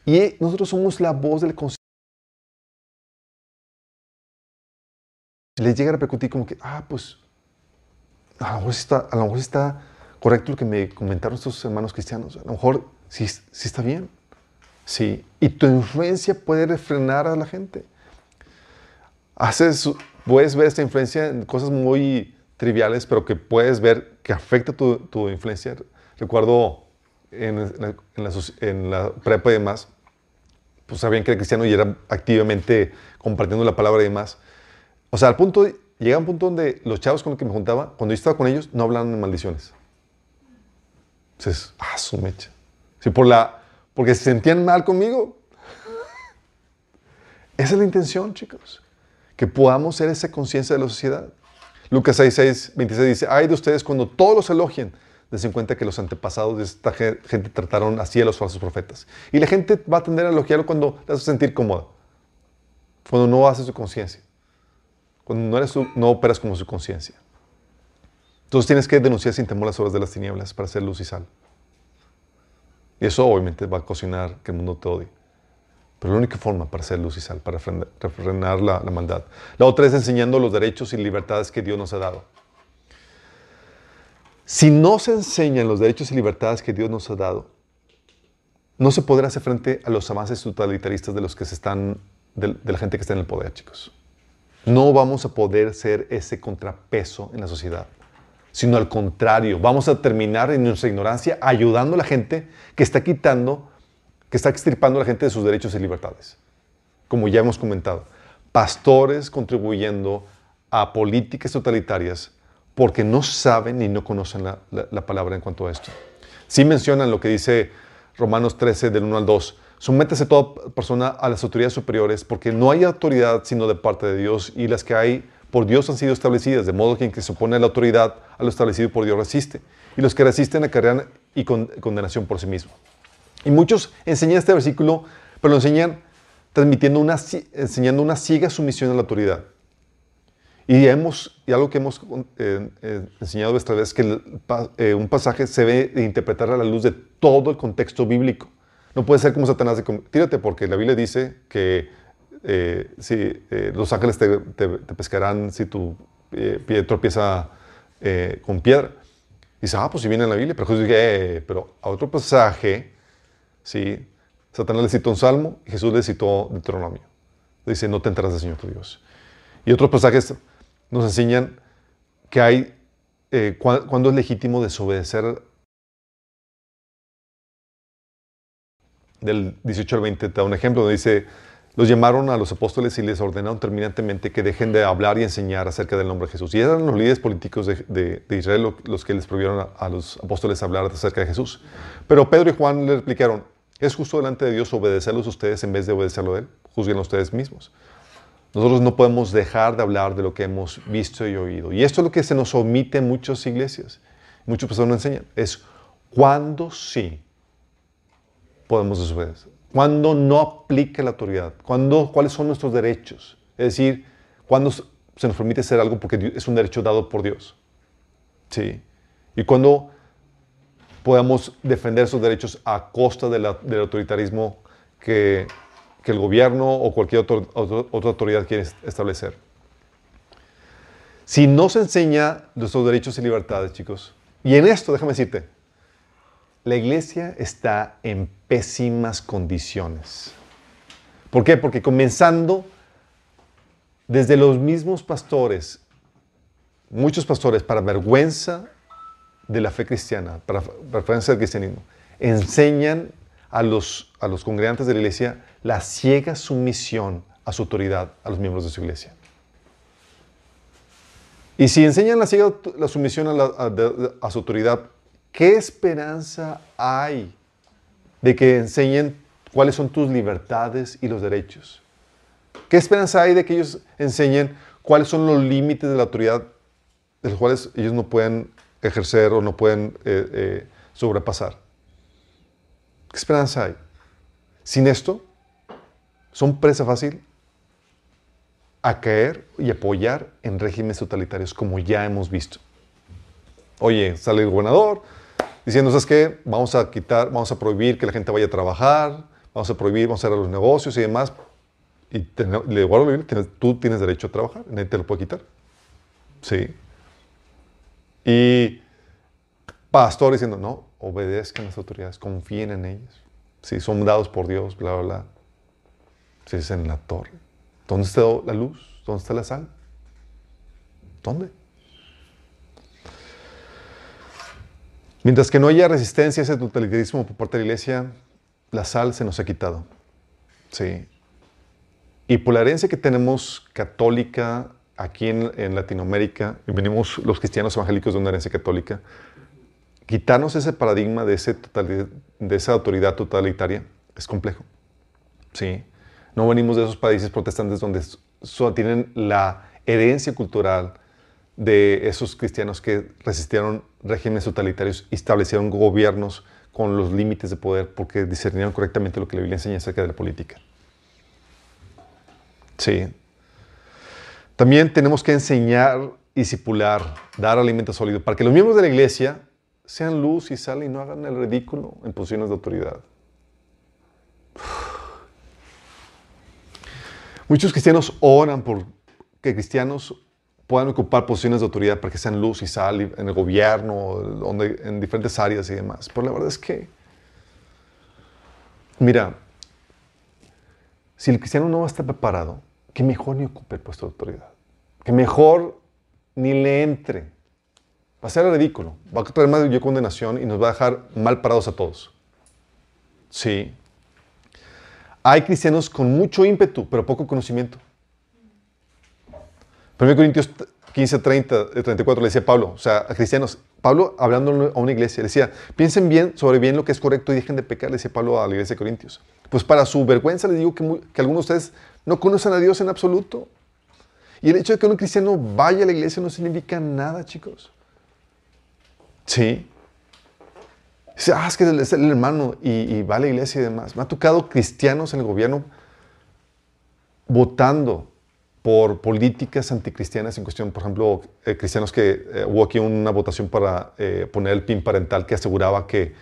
Y nosotros somos la voz del conciencia. Les llega a repercutir como que, ah, pues, a lo mejor está, a lo mejor está correcto lo que me comentaron estos hermanos cristianos. A lo mejor sí, sí está bien. Sí. Y tu influencia puede refrenar a la gente. Haces, puedes ver esta influencia en cosas muy triviales, pero que puedes ver que afecta tu, tu influencia. Recuerdo en, la, en la prepa y demás, pues sabían que era cristiano y era activamente compartiendo la palabra y demás. O sea, al punto, de- llegaba un punto donde los chavos con los que me juntaba, cuando yo estaba con ellos, no hablaban de maldiciones. Entonces, ah, su mecha. Sí, por la, porque se sentían mal conmigo. Esa es la intención, chicos. Que podamos ser esa conciencia de la sociedad. Lucas 6, 6, 26 dice, ay de ustedes cuando todos los elogien, dense en cuenta que los antepasados de esta ge- gente trataron así a los falsos profetas. Y la gente va a tender a elogiarlo cuando te hace sentir cómoda. Cuando no haces su conciencia. Cuando no, eres no operas como su conciencia. Entonces tienes que denunciar sin temor las obras de las tinieblas para ser luz y sal. Y eso obviamente va a cocinar que el mundo te odie. Pero la única forma para ser luz y sal, para refrenar la, la maldad. La otra es enseñando los derechos y libertades que Dios nos ha dado. Si no se enseñan los derechos y libertades que Dios nos ha dado, no se podrá hacer frente a los avances totalitaristas de los que se están, de, la gente que está en el poder, chicos. No vamos a poder ser ese contrapeso en la sociedad, sino al contrario, vamos a terminar en nuestra ignorancia ayudando a la gente que está quitando, que está extirpando a la gente de sus derechos y libertades. Como ya hemos comentado, pastores contribuyendo a políticas totalitarias porque no saben ni no conocen la, la- la palabra en cuanto a esto. Sí mencionan lo que dice Romanos 13 del 1 al 2. Sométese toda persona a las autoridades superiores porque no hay autoridad sino de parte de Dios y las que hay por Dios han sido establecidas, de modo que quien que se opone a la autoridad a lo establecido por Dios resiste. Y los que resisten acarrean y con- condenación por sí mismos. Y muchos enseñan este versículo, pero lo enseñan transmitiendo una, enseñando una ciega sumisión a la autoridad. Y, hemos, y algo que hemos eh, eh, enseñado esta vez que el eh, un pasaje se debe de interpretar a la luz de todo el contexto bíblico. No puede ser como Satanás de tírate porque la Biblia dice que eh, si, eh, los ángeles te, te- te pescarán si tu eh, pie tropieza con piedra. Y dice, ah, pues si viene en la Biblia. Pero Jesús dice, "Eh, pero a otro pasaje, ¿sí? Satanás le citó un salmo y Jesús le citó Deuteronomio. Dice, no tentarás al Señor tu Dios. Y otros pasajes nos enseñan que hay, eh, cuando es legítimo desobedecer. Del 18 al 20 te da un ejemplo donde dice, los llamaron a los apóstoles y les ordenaron terminantemente que dejen de hablar y enseñar acerca del nombre de Jesús. Y eran los líderes políticos de, Israel lo- los que les prohibieron a, los apóstoles hablar acerca de Jesús. Pero Pedro y Juan le replicaron, ¿es justo delante de Dios obedecerlos ustedes en vez de obedecerlo a Él? Juzguen ustedes mismos. Nosotros no podemos dejar de hablar de lo que hemos visto y oído. Y esto es lo que se nos omite en muchas iglesias. Muchas personas no enseñan. Es cuándo sí podemos desobedecer. Cuándo no aplica la autoridad. Cuándo, cuáles son nuestros derechos. Es decir, cuándo se nos permite hacer algo porque es un derecho dado por Dios. Sí. Y cuándo podamos defender esos derechos a costa del autoritarismo que, que el gobierno o cualquier otra autoridad quiere est- establecer. Si no se enseña nuestros derechos y libertades, chicos, y en esto, déjame decirte, la iglesia está en pésimas condiciones. ¿Por qué? Porque comenzando desde los mismos pastores, muchos pastores, para vergüenza de la fe cristiana, para vergüenza del cristianismo, enseñan a los, a los congregantes de la iglesia la ciega sumisión a su autoridad, a los miembros de su iglesia. Y si enseñan la ciega la sumisión a, la- a- su autoridad, ¿qué esperanza hay de que enseñen cuáles son tus libertades y los derechos? ¿Qué esperanza hay de que ellos enseñen cuáles son los límites de la autoridad de los cuales ellos no pueden ejercer o no pueden eh, eh, sobrepasar? ¿Qué esperanza hay? Sin esto, son presa fácil a caer y apoyar en regímenes totalitarios, como ya hemos visto. Oye, sale el gobernador diciendo, ¿sabes qué? Vamos a quitar, vamos a prohibir que la gente vaya a trabajar, vamos a prohibir, vamos a cerrar los negocios y demás. Y te- le guardo bien, tienes- tú tienes derecho a trabajar, nadie te lo puede quitar. Sí. Y pastor diciendo, no, obedezcan las autoridades, confíen en ellas. Sí, son dados por Dios, bla, bla, bla. Sí, es en la torre. ¿Dónde está la luz? ¿Dónde está la sal? ¿Dónde? Mientras que no haya resistencia a ese totalitarismo por parte de la iglesia, la sal se nos ha quitado. Sí. Y por la herencia que tenemos católica aquí en, en Latinoamérica, y venimos los cristianos evangélicos de una herencia católica, quitarnos ese paradigma de, esa autoridad totalitaria es complejo. Sí. No venimos de esos países protestantes donde so- tienen la herencia cultural de esos cristianos que resistieron regímenes totalitarios y establecieron gobiernos con los límites de poder porque discernieron correctamente lo que la Biblia enseña acerca de la política. Sí. También tenemos que enseñar, discipular, dar alimento sólido para que los miembros de la iglesia sean luz y sal y no hagan el ridículo en posiciones de autoridad. Muchos cristianos oran por que cristianos puedan ocupar posiciones de autoridad para que sean luz y sal en el gobierno, donde, en diferentes áreas y demás. Pero la verdad es que, mira, si el cristiano no va a estar preparado, que mejor ni ocupe el puesto de autoridad. Que mejor ni le entre. Va a ser ridículo. Va a traer más de condenación y nos va a dejar mal parados a todos. Sí. Hay cristianos con mucho ímpetu, pero poco conocimiento. 1 Corintios 15, 30, 34 le decía Pablo, o sea, a cristianos, Pablo hablando a una iglesia, le decía, piensen bien sobre bien lo que es correcto y dejen de pecar, le decía Pablo a la iglesia de Corintios. Pues para su vergüenza les digo que, muy- que algunos de ustedes no conocen a Dios en absoluto. Y el hecho de que un cristiano vaya a la iglesia no significa nada, chicos. Sí. Dice, ah, es que es el hermano y, va a la iglesia y demás. Me ha tocado cristianos en el gobierno votando por políticas anticristianas en cuestión, por ejemplo, eh, cristianos que eh, hubo aquí una votación para eh, poner el PIN parental que aseguraba que,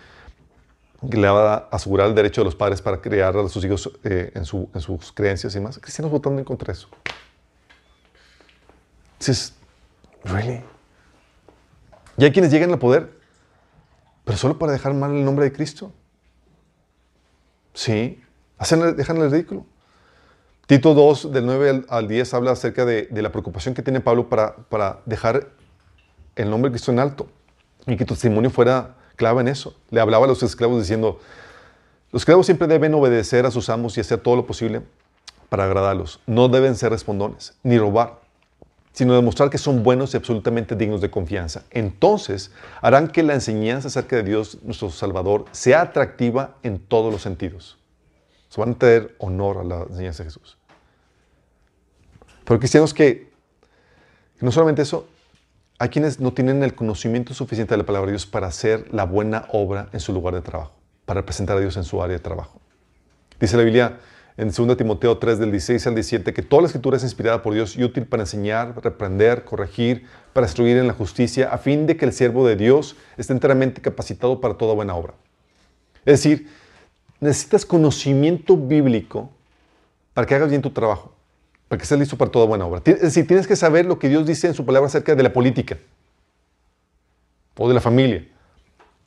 le va a asegurar el derecho de los padres para criar a sus hijos en, su- en sus creencias y demás. Cristianos votando en contra de eso. Dices, ¿really? Y hay quienes llegan al poder, pero solo para dejar mal el nombre de Cristo. Sí, hacen, dejan el ridículo. Tito 2, del 9 al- al 10, habla acerca de, de la preocupación que tiene Pablo para, para dejar el nombre de Cristo en alto y que tu testimonio fuera clave en eso. Le hablaba a los esclavos diciendo, los esclavos siempre deben obedecer a sus amos y hacer todo lo posible para agradarlos. No deben ser respondones, ni robar, sino demostrar que son buenos y absolutamente dignos de confianza. Entonces harán que la enseñanza acerca de Dios, nuestro Salvador, sea atractiva en todos los sentidos. Se van a tener honor a la enseñanza de Jesús. Pero cristianos que, que no solamente eso, hay quienes no tienen el conocimiento suficiente de la palabra de Dios para hacer la buena obra en su lugar de trabajo, para representar a Dios en su área de trabajo. Dice la Biblia en 2 Timoteo 3, del 16 al 17, que toda la escritura es inspirada por Dios y útil para enseñar, reprender, corregir, para instruir en la justicia, a fin de que el siervo de Dios esté enteramente capacitado para toda buena obra. Es decir, necesitas conocimiento bíblico para que hagas bien tu trabajo, para que estés listo para toda buena obra. Es decir, tienes que saber lo que Dios dice en su palabra acerca de la política, o de la familia,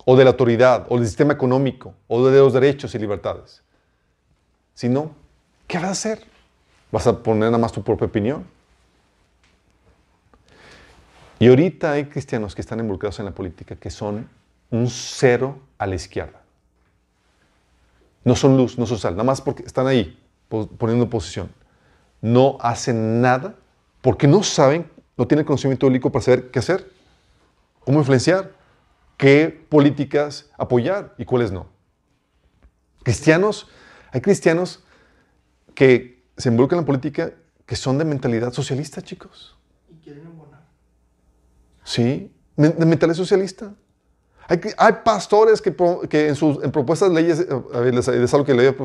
o de la autoridad, o del sistema económico, o de los derechos y libertades. Si no, ¿qué vas a hacer? ¿Vas a poner nada más tu propia opinión? Y ahorita hay cristianos que están involucrados en la política que son un cero a la izquierda. No son luz, no son sal, nada más porque están ahí po- poniendo posición. No hacen nada porque no saben, no tienen conocimiento bíblico para saber qué hacer, cómo influenciar, qué políticas apoyar y cuáles no. Cristianos, hay cristianos que se involucran en la política que son de mentalidad socialista, chicos. Y quieren embonar. Sí, de mentalidad socialista. Hay, pastores que, en sus en propuestas de leyes, eh, a ver, les, es algo que, había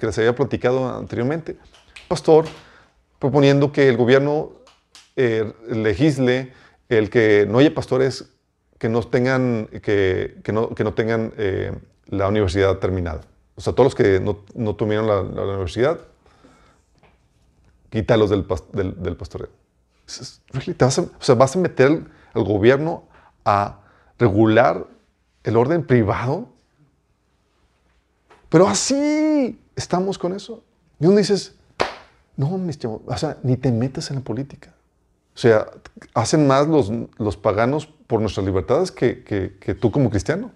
les había platicado anteriormente. Pastor proponiendo que el gobierno eh, legisle el que no haya pastores que no tengan, que, que no, que no tengan eh, la universidad terminada. O sea, todos los que no, no tuvieron la, universidad, quítalos del, del, del pastoreo. O sea, vas a meter al, gobierno a regular el orden privado. Pero así estamos con eso. Y uno dices, no, mis chavos, o sea, ni te metas en la política. O sea, hacen más los, los paganos por nuestras libertades que- que tú como cristiano.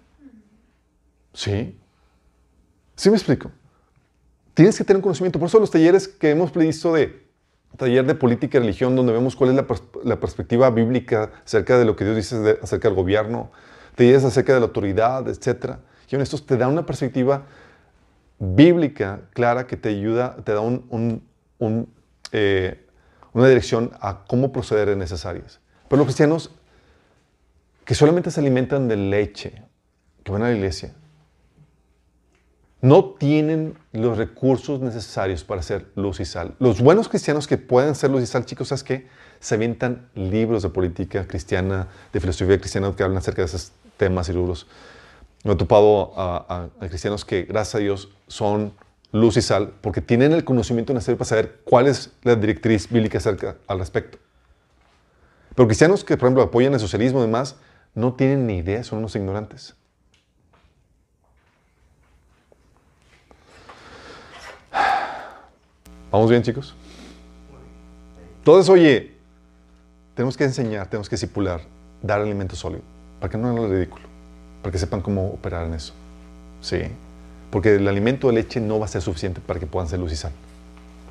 Sí. ¿Sí me explico? Tienes que tener un conocimiento. Por eso los talleres que hemos previsto de taller de política y religión, donde vemos cuál es la, pers- la perspectiva bíblica acerca de lo que Dios dice acerca del gobierno, talleres acerca de la autoridad, etc. Y en estos te da una perspectiva bíblica clara que te ayuda, te da eh, una dirección a cómo proceder en esas áreas. Pero los cristianos que solamente se alimentan de leche, que van a la iglesia, no tienen los recursos necesarios para ser luz y sal. Los buenos cristianos que pueden ser luz y sal, chicos, es que se avientan libros de política cristiana, de filosofía cristiana que hablan acerca de esos temas y libros. Me he topado a cristianos que, gracias a Dios, son luz y sal porque tienen el conocimiento necesario para saber cuál es la directriz bíblica acerca al respecto. Pero cristianos que, por ejemplo, apoyan el socialismo y demás, no tienen ni idea, son unos ignorantes. ¿Vamos bien, chicos? Entonces, oye, tenemos que enseñar, tenemos que discipular, dar alimento sólido, para que no hagan lo ridículo, para que sepan cómo operar en eso. Sí. Porque el alimento de leche no va a ser suficiente para que puedan ser luz y sal.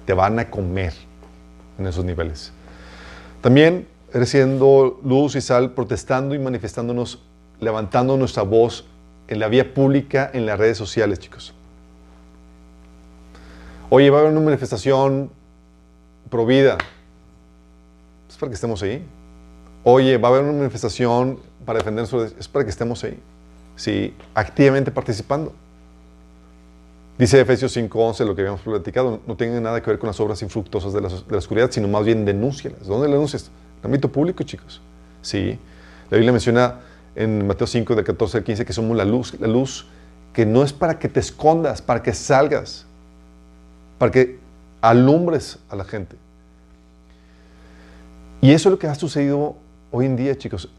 Te van a comer en esos niveles. También eres siendo luz y sal, protestando y manifestándonos, levantando nuestra voz en la vía pública, en las redes sociales, chicos. Oye, va a haber una manifestación pro vida. Es para que estemos ahí. Oye, va a haber una manifestación para defender derecho. Es para que estemos ahí. Sí, activamente participando. Dice Efesios 5:11, lo que habíamos platicado, no tiene nada que ver con las obras infructuosas de la, oscuridad, sino más bien denúncialas. ¿Dónde denuncias? En el ámbito público, chicos. Sí. La Biblia menciona en Mateo 5, del 14 al 15, que somos la luz. La luz que no es para que te escondas, para que salgas, para que alumbres a la gente. Y eso es lo que ha sucedido hoy en día, chicos.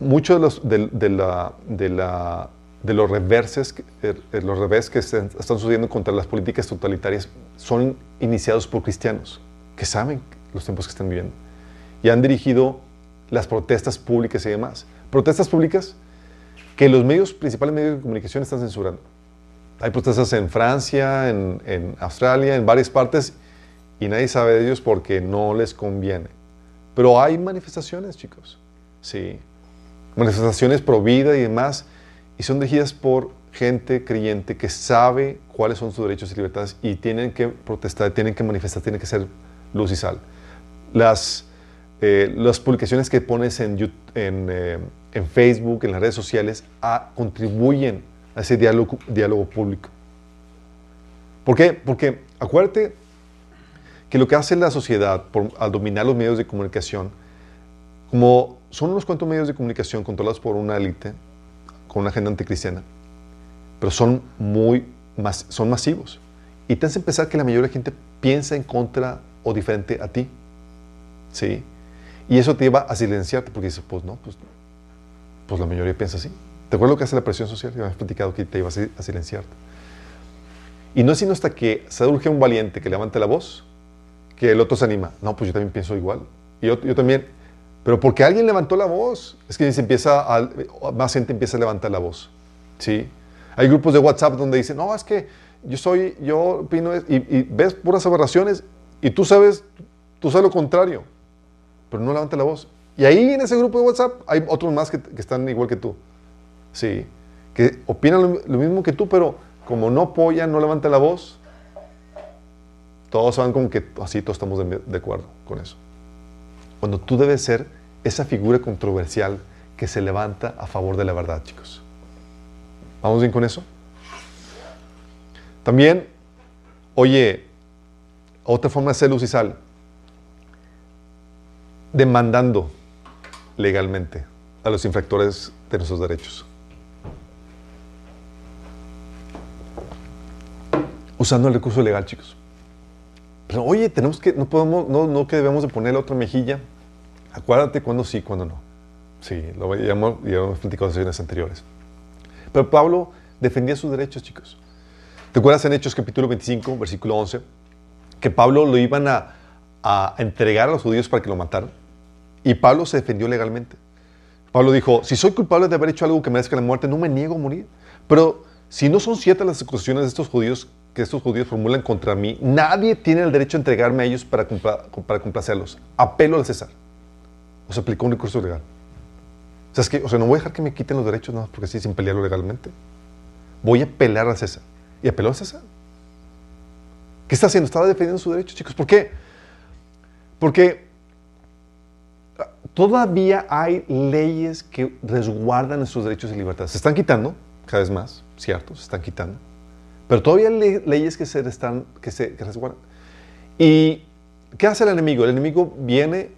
Muchos de los, de, los reverses, los revés que están sucediendo contra las políticas totalitarias son iniciados por cristianos que saben los tiempos que están viviendo y han dirigido las protestas públicas y demás. Protestas públicas que los medios, principales medios de comunicación están censurando. Hay protestas en Francia, en, en Australia, en varias partes, y nadie sabe de ellos porque no les conviene. Pero hay manifestaciones, chicos. Sí. Manifestaciones pro vida y demás, y son dirigidas por gente creyente que sabe cuáles son sus derechos y libertades y tienen que protestar, tienen que manifestar, tienen que ser luz y sal. Las, eh, las publicaciones que pones en, en, eh, en Facebook, en las redes sociales, ah, contribuyen a ese diálogo, diálogo público. ¿Por qué? Porque acuérdate que lo que hace la sociedad por- al dominar los medios de comunicación, como son unos cuantos medios de comunicación controlados por una élite con una agenda anticristiana, pero son muy mas- son masivos y te hace pensar que la mayoría de la gente piensa en contra o diferente a ti, ¿sí? Y eso te lleva a silenciarte porque dices, pues no, pues, pues la mayoría piensa así. ¿Te acuerdas lo que hace la presión social? Ya has platicado que te lleva a a silenciarte. Y no es sino hasta que se urge un valiente que levante la voz que el otro se anima. No, pues yo también pienso igual. Y yo, yo también. Pero porque alguien levantó la voz, es que se empieza a, más gente empieza a levantar la voz. ¿Sí? Hay grupos de WhatsApp donde dicen, no, es que yo soy, yo opino, es-", y, y ves puras aberraciones y tú sabes, tú sabes lo contrario, pero no levanta la voz. Y ahí en ese grupo de WhatsApp hay otros más que, que están igual que tú. Sí, que opinan lo, mismo que tú, pero como no apoyan, no levantan la voz, todos saben como que así todos estamos de, de acuerdo con eso. Cuando tú debes ser esa figura controversial que se levanta a favor de la verdad, chicos. ¿Vamos bien con eso? También, oye, otra forma de ser luz y sal. demandando legalmente a los infractores de nuestros derechos. Usando el recurso legal, chicos. Pero, oye, tenemos que, no podemos, no, no que debemos de ponerle otra mejilla. Acuérdate cuándo sí, cuándo no. Sí, lo veíamos, ya hemos platicado en sesiones anteriores. Pero Pablo defendía sus derechos, chicos. ¿Te acuerdas en Hechos capítulo 25, versículo 11? Que Pablo lo iban a, a entregar a los judíos para que lo mataran. Y Pablo se defendió legalmente. Pablo dijo, si soy culpable de haber hecho algo que merezca la muerte, no me niego a morir. Pero si no son ciertas las acusaciones de estos judíos que estos judíos formulan contra mí, nadie tiene el derecho a entregarme a ellos para, para complacerlos. Apelo al César. O se aplicó un recurso legal. O sea, es que, o sea, no voy a dejar que me quiten los derechos más porque sí, sin pelearlo legalmente. Voy a apelar al César. Y apeló al César. ¿Qué está haciendo? Estaba defendiendo su derecho, chicos. ¿Por qué? Porque ah, todavía hay leyes que resguardan nuestros derechos y libertades. Se están quitando cada vez más, cierto, se están quitando. Pero todavía leyes que se, están, que se resguardan. ¿Y qué hace el enemigo? El enemigo viene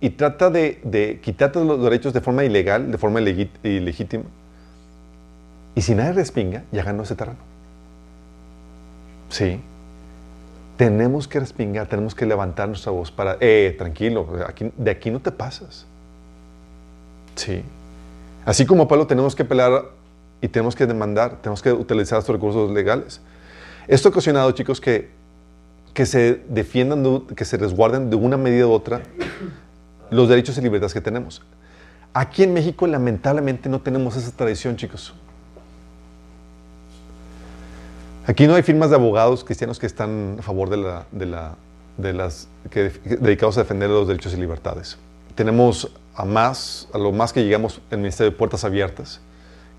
y trata de, de quitarte los derechos de forma ilegal, de forma ilegítima. Y si nadie respinga, ya ganó ese terreno. Sí. Tenemos que respingar, tenemos que levantar nuestra voz para, eh, tranquilo, de aquí no te pasas. Sí. Así como Pablo tenemos que pelear y tenemos que demandar, tenemos que utilizar estos recursos legales. Esto ha ocasionado, chicos, que, que se defiendan, de- que se resguarden de una medida u otra los derechos y libertades que tenemos. Aquí en México, lamentablemente, no tenemos esa tradición, chicos. Aquí no hay firmas de abogados cristianos que están a favor de, la, de, la, de las que- dedicados a defender los derechos y libertades. Tenemos a más, a lo más que llegamos el Ministerio de Puertas Abiertas,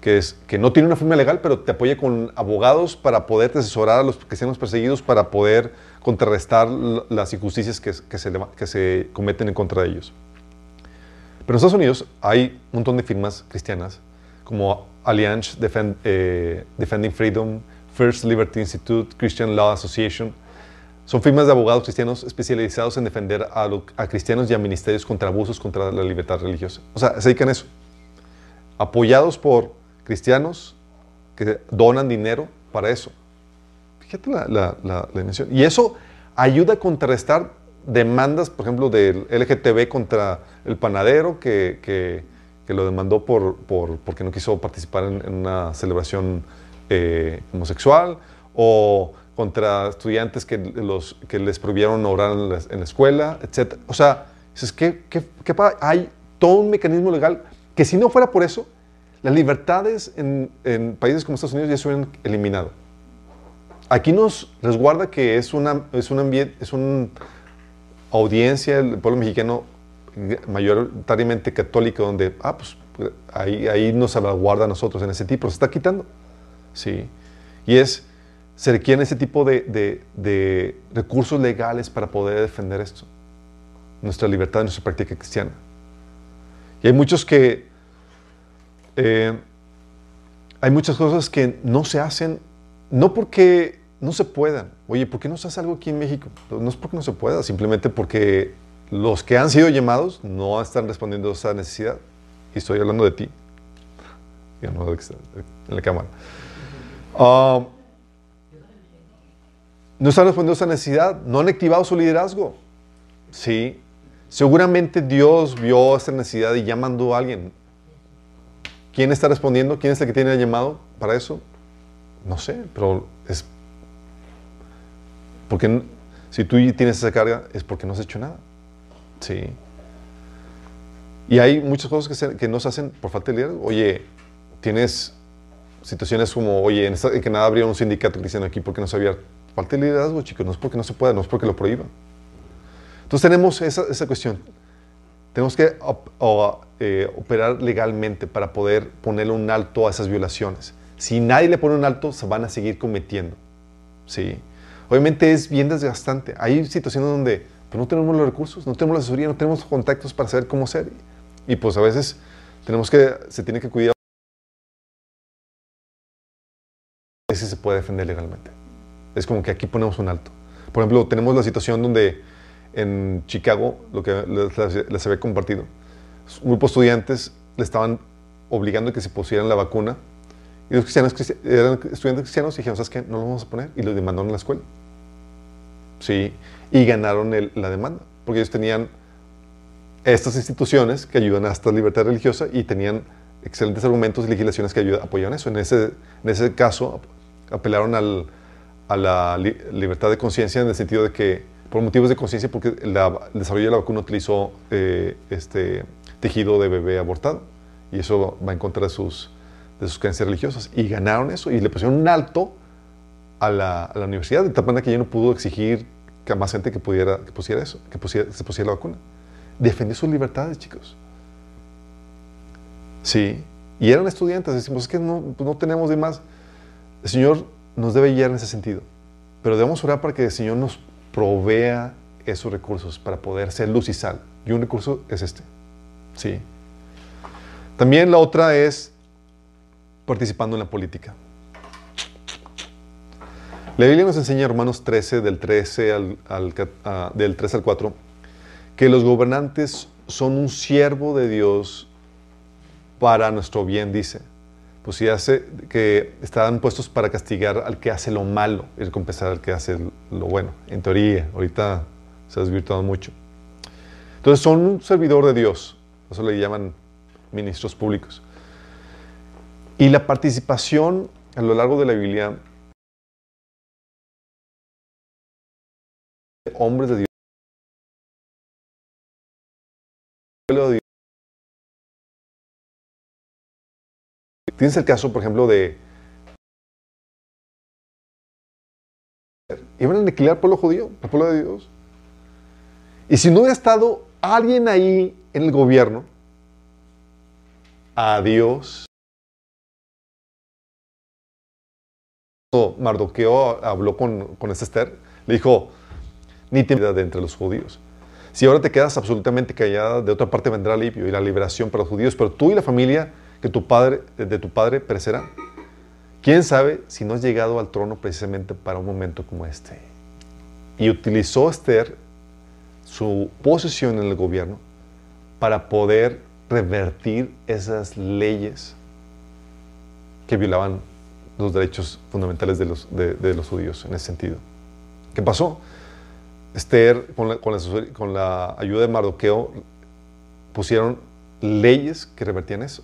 que es que no tiene una firma legal, pero te apoya con abogados para poder asesorar a los cristianos perseguidos para poder contrarrestar las injusticias que, que se, que se cometen en contra de ellos. Pero en Estados Unidos hay un montón de firmas cristianas como Alliance Defend- eh, Defending Freedom, First Liberty Institute, Christian Law Association. Son firmas de abogados cristianos especializados en defender a, lo- a cristianos y a ministerios contra abusos contra la libertad religiosa. O sea, se dedican a eso. Apoyados por cristianos que donan dinero para eso. Fíjate la, la- la- la dimensión. Y eso ayuda a contrarrestar demandas, por ejemplo, del LGTB contra el panadero que, que- que lo demandó por, por- porque no quiso participar en, en una celebración eh, homosexual, o contra estudiantes que, los, que les prohibieron orar en la, en la escuela, etc. O sea, dices, ¿qué, qué, qué hay todo un mecanismo legal que si no fuera por eso, las libertades en, en países como Estados Unidos ya se hubieran eliminado. Aquí nos resguarda que es una, es un ambiente, es una audiencia del pueblo mexicano mayoritariamente católico donde, ah, pues ahí, ahí nos salvaguarda a nosotros en ese tipo, se está quitando. Sí. Y es, se requieren ese tipo de, de- de recursos legales para poder defender esto, nuestra libertad, nuestra práctica cristiana. Y hay muchos que, eh, hay muchas cosas que no se hacen, no porque no se puedan. Oye, ¿por qué no se hace algo aquí en México? No es porque no se pueda, simplemente porque los que han sido llamados no están respondiendo a esa necesidad. Y estoy hablando de ti, ya no de en la cámara. Ah, no están respondiendo a esa necesidad, no han activado su liderazgo. Sí, seguramente Dios vio esta necesidad y ya mandó a alguien. ¿Quién está respondiendo? ¿Quién es el que tiene el llamado para eso? No sé, pero es porque si tú tienes esa carga es porque no has hecho nada. Sí. Y hay muchas cosas que, se- que no se hacen por falta de liderazgo. Oye, tienes situaciones como, oye, en, esta- en Canadá abrieron un sindicato cristiano aquí porque no se abierto. Falta de liderazgo, chicos, no es porque no se pueda, no es porque lo prohíban. Entonces tenemos esa, esa cuestión. Tenemos que op- o, eh, operar legalmente para poder ponerle un alto a esas violaciones. Si nadie le pone un alto, se van a seguir cometiendo. Sí. Obviamente es bien desgastante. Hay situaciones donde pues, no tenemos los recursos, no tenemos la asesoría, no tenemos contactos para saber cómo hacer. Y pues a veces tenemos que, se tiene que cuidar si se puede defender legalmente. Es como que aquí ponemos un alto. Por ejemplo, tenemos la situación donde en Chicago, lo que les- les había compartido. Un grupo de estudiantes le estaban obligando a que se pusieran la vacuna. Y los cristianos cristi- eran estudiantes cristianos y dijeron, ¿sabes qué? No lo vamos a poner. Y lo demandaron en la escuela. Sí. Y ganaron el- la demanda. Porque ellos tenían estas instituciones que ayudan a esta libertad religiosa y tenían excelentes argumentos y legislaciones que ayudan, apoyaban eso. En ese, en ese caso, ap- apelaron al- a la li- libertad de conciencia en el sentido de que, por motivos de conciencia, porque la- el desarrollo de la vacuna utilizó eh, este tejido de bebé abortado y eso va en contra de sus, de sus creencias religiosas. Y ganaron eso y le pusieron un alto a la, a la universidad, de tal manera que ya no pudo exigir que más gente que, pudiera, que pusiera eso, que pusiera- se pusiera la vacuna. Defendió sus libertades, chicos. Sí. Y eran estudiantes. Decimos, es que no, pues no tenemos de más. El Señor nos debe guiar en ese sentido. Pero debemos orar para que el Señor nos provea esos recursos para poder ser luz y sal. Y un recurso es este. Sí. También la otra es participando en la política. La Biblia nos enseña, Romanos 13, del 13 al, del 3 al 4, que los gobernantes son un siervo de Dios para nuestro bien, dice. Pues si hace que están puestos para castigar al que hace lo malo y recompensar al que hace lo bueno. En teoría, ahorita se ha desvirtuado mucho. Entonces son un servidor de Dios. Eso le llaman ministros públicos. Y la participación a lo largo de la Biblia hombres de pueblo de Dios. Tienes el caso, por ejemplo, de... Iban a aniquilar al pueblo judío, al pueblo de Dios. Y si no hubiera estado alguien ahí en el gobierno, a Dios. Mardoqueo habló con, con Esther, le dijo, ni te de entre los judíos. Si ahora te quedas absolutamente callada, de otra parte vendrá alivio y la liberación para los judíos, pero tú y la familia que tu padre, de tu padre perecerán. ¿Quién sabe si no has llegado al trono precisamente para un momento como este? Y utilizó Esther su posición en el gobierno para poder revertir esas leyes que violaban los derechos fundamentales de los, judíos en ese sentido. ¿Qué pasó? Esther, con la, ayuda de Mardoqueo, pusieron leyes que revertían eso,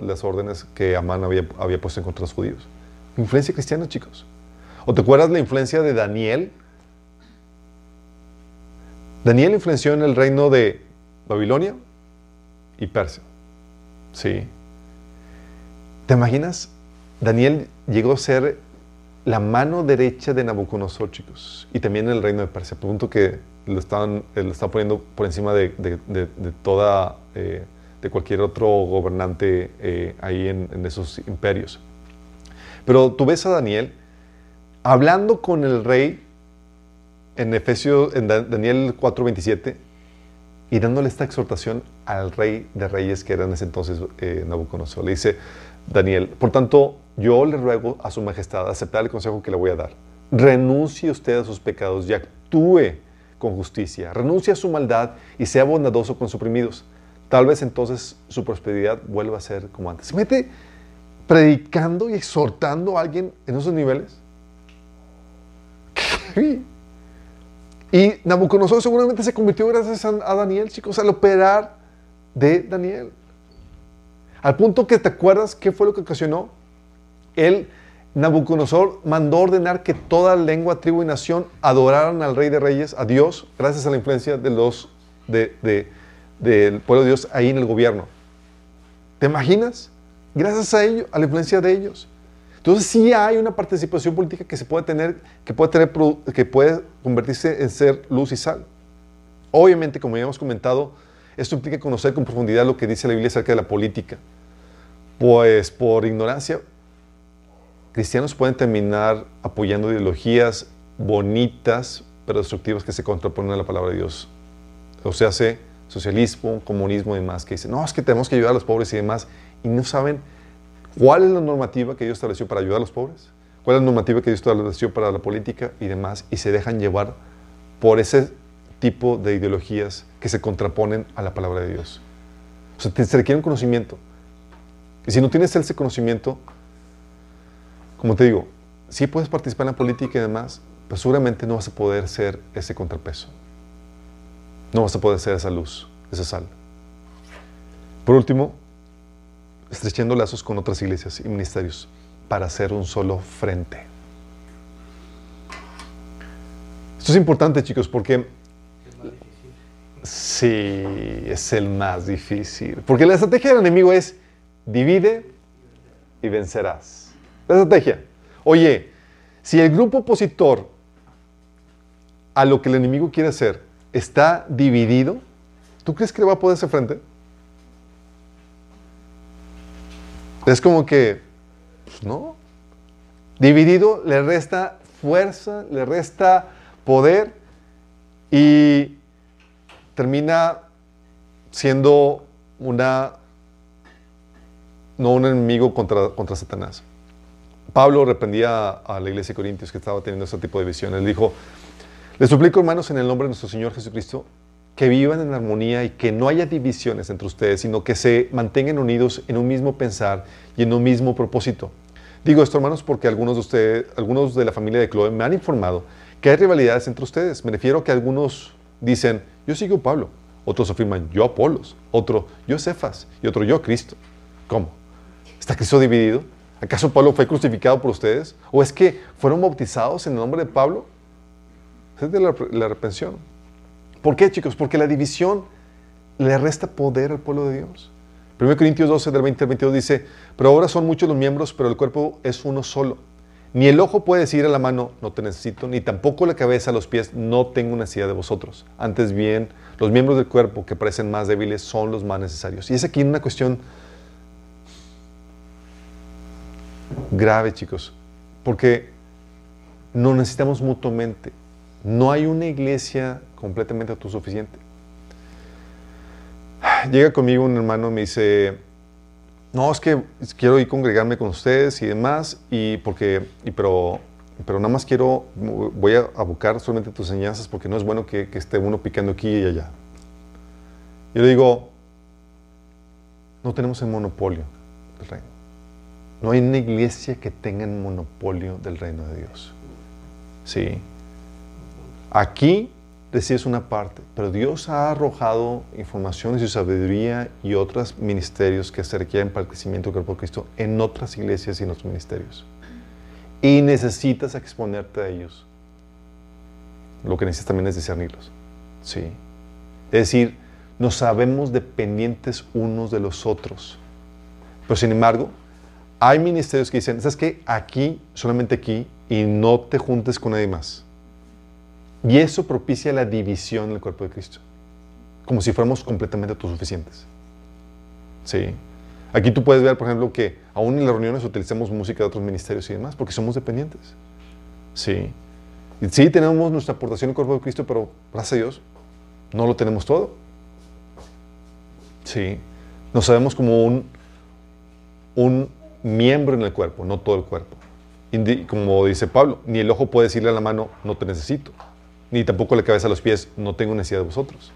las órdenes que Amán había, puesto contra los judíos. Influencia cristiana, chicos. ¿O te acuerdas la influencia de Daniel? Daniel influenció en el reino de Babilonia y Persia. Sí. ¿Te imaginas? Daniel llegó a ser la mano derecha de Nabucodonosor, chicos, y también el reino de Persia. Pregunto que lo estaban, eh, lo está poniendo por encima de, de- de- toda, eh, de cualquier otro gobernante eh, ahí en, en esos imperios. Pero tú ves a Daniel hablando con el rey en Efesios, en Da- Daniel 4:27, y dándole esta exhortación al rey de reyes que era en ese entonces eh, Nabucodonosor. Le dice Daniel, por tanto, yo le ruego a su majestad aceptar el consejo que le voy a dar. Renuncie usted a sus pecados y actúe con justicia. Renuncie a su maldad y sea bondadoso con sus oprimidos. Tal vez entonces su prosperidad vuelva a ser como antes. Se mete predicando y exhortando a alguien en esos niveles. ¿Qué? Y Nabucodonosor seguramente se convirtió gracias a, Daniel, chicos, al operar de Daniel. Al punto que te acuerdas qué fue lo que ocasionó. Él, Nabucodonosor, mandó ordenar que toda lengua, tribu y nación adoraran al Rey de Reyes, a Dios, gracias a la influencia de los, de, de- del pueblo de Dios ahí en el gobierno. ¿Te imaginas? Gracias a ellos, a la influencia de ellos. Entonces sí hay una participación política que se puede tener, que puede tener, que puede convertirse en ser luz y sal. Obviamente, como ya hemos comentado, esto implica conocer con profundidad lo que dice la Biblia acerca de la política. Pues por ignorancia, cristianos pueden terminar apoyando ideologías bonitas, pero destructivas que se contraponen a la palabra de Dios. O sea, hace socialismo, comunismo y demás, que dicen, no, es que tenemos que ayudar a los pobres y demás, y no saben cuál es la normativa que Dios estableció para ayudar a los pobres, cuál es la normativa que Dios estableció para la política y demás, y se dejan llevar por ese tipo de ideologías que se contraponen a la palabra de Dios. O sea, se requiere un conocimiento. Y si no tienes ese conocimiento, como te digo, sí puedes participar en la política y demás, pero seguramente no vas a poder ser ese contrapeso. No vas a poder ser esa luz, esa sal. Por último, estrechando lazos con otras iglesias y ministerios para hacer un solo frente. Esto es importante, chicos, porque sí, es el más difícil. Porque la estrategia del enemigo es divide y vencerás. La estrategia. Oye, si el grupo opositor a lo que el enemigo quiere hacer está dividido, ¿tú crees que le va a poder hacer frente? Es como que, pues no. Dividido le resta fuerza, le resta poder y termina siendo una no un enemigo contra, contra Satanás. Pablo reprendía a, la iglesia de Corintios que estaba teniendo ese tipo de visiones. Le dijo, les suplico hermanos en el nombre de nuestro Señor Jesucristo que vivan en armonía y que no haya divisiones entre ustedes, sino que se mantengan unidos en un mismo pensar y en un mismo propósito. Digo esto, hermanos, porque algunos de ustedes, algunos de la familia de Chloe me han informado que hay rivalidades entre ustedes. Me refiero a que algunos dicen, yo sigo a Pablo, otros afirman, yo Apolos, otro, yo Cefas y otro, yo Cristo. ¿Cómo? ¿Está Cristo dividido? ¿Acaso Pablo fue crucificado por ustedes? ¿O es que fueron bautizados en el nombre de Pablo? Es de la, la. ¿Por qué, chicos? Porque la división le resta poder al pueblo de Dios. 1 Corintios 12, del 20 al 22 dice, pero ahora son muchos los miembros, pero el cuerpo es uno solo. Ni el ojo puede decir a la mano, no te necesito, ni tampoco la cabeza a los pies, no tengo necesidad de vosotros. Antes bien, los miembros del cuerpo que parecen más débiles son los más necesarios. Y es aquí una cuestión grave, chicos, porque nos necesitamos mutuamente. No hay una iglesia completamente autosuficiente. Llega conmigo un hermano y me dice, no, es que quiero ir congregarme con ustedes y demás, y porque, y pero, pero nada más quiero, voy a abocar solamente tus enseñanzas porque no es bueno que, que esté uno picando aquí y allá. Yo le digo, no tenemos el monopolio del reino. No hay una iglesia que tenga el monopolio del reino de Dios. Sí. Aquí recibes una parte, pero Dios ha arrojado informaciones y sabiduría y otros ministerios que se requieren para el crecimiento del cuerpo de Cristo en otras iglesias y en otros ministerios. Y necesitas exponerte a ellos. Lo que necesitas también es discernirlos. Sí. Es decir, nos sabemos dependientes unos de los otros. Pero sin embargo, hay ministerios que dicen, ¿sabes qué? Aquí, solamente aquí, y no te juntes con nadie más. Y eso propicia la división en el cuerpo de Cristo. Como si fuéramos completamente autosuficientes. Sí. Aquí tú puedes ver, por ejemplo, que aún en las reuniones utilizamos música de otros ministerios y demás, porque somos dependientes. Sí. Sí, tenemos nuestra aportación al cuerpo de Cristo, pero gracias a Dios, no lo tenemos todo. Sí. Nos sabemos como un, miembro en el cuerpo, no todo el cuerpo. Como dice Pablo, ni el ojo puede decirle a la mano, no te necesito, ni tampoco la cabeza a los pies, no tengo necesidad de vosotros.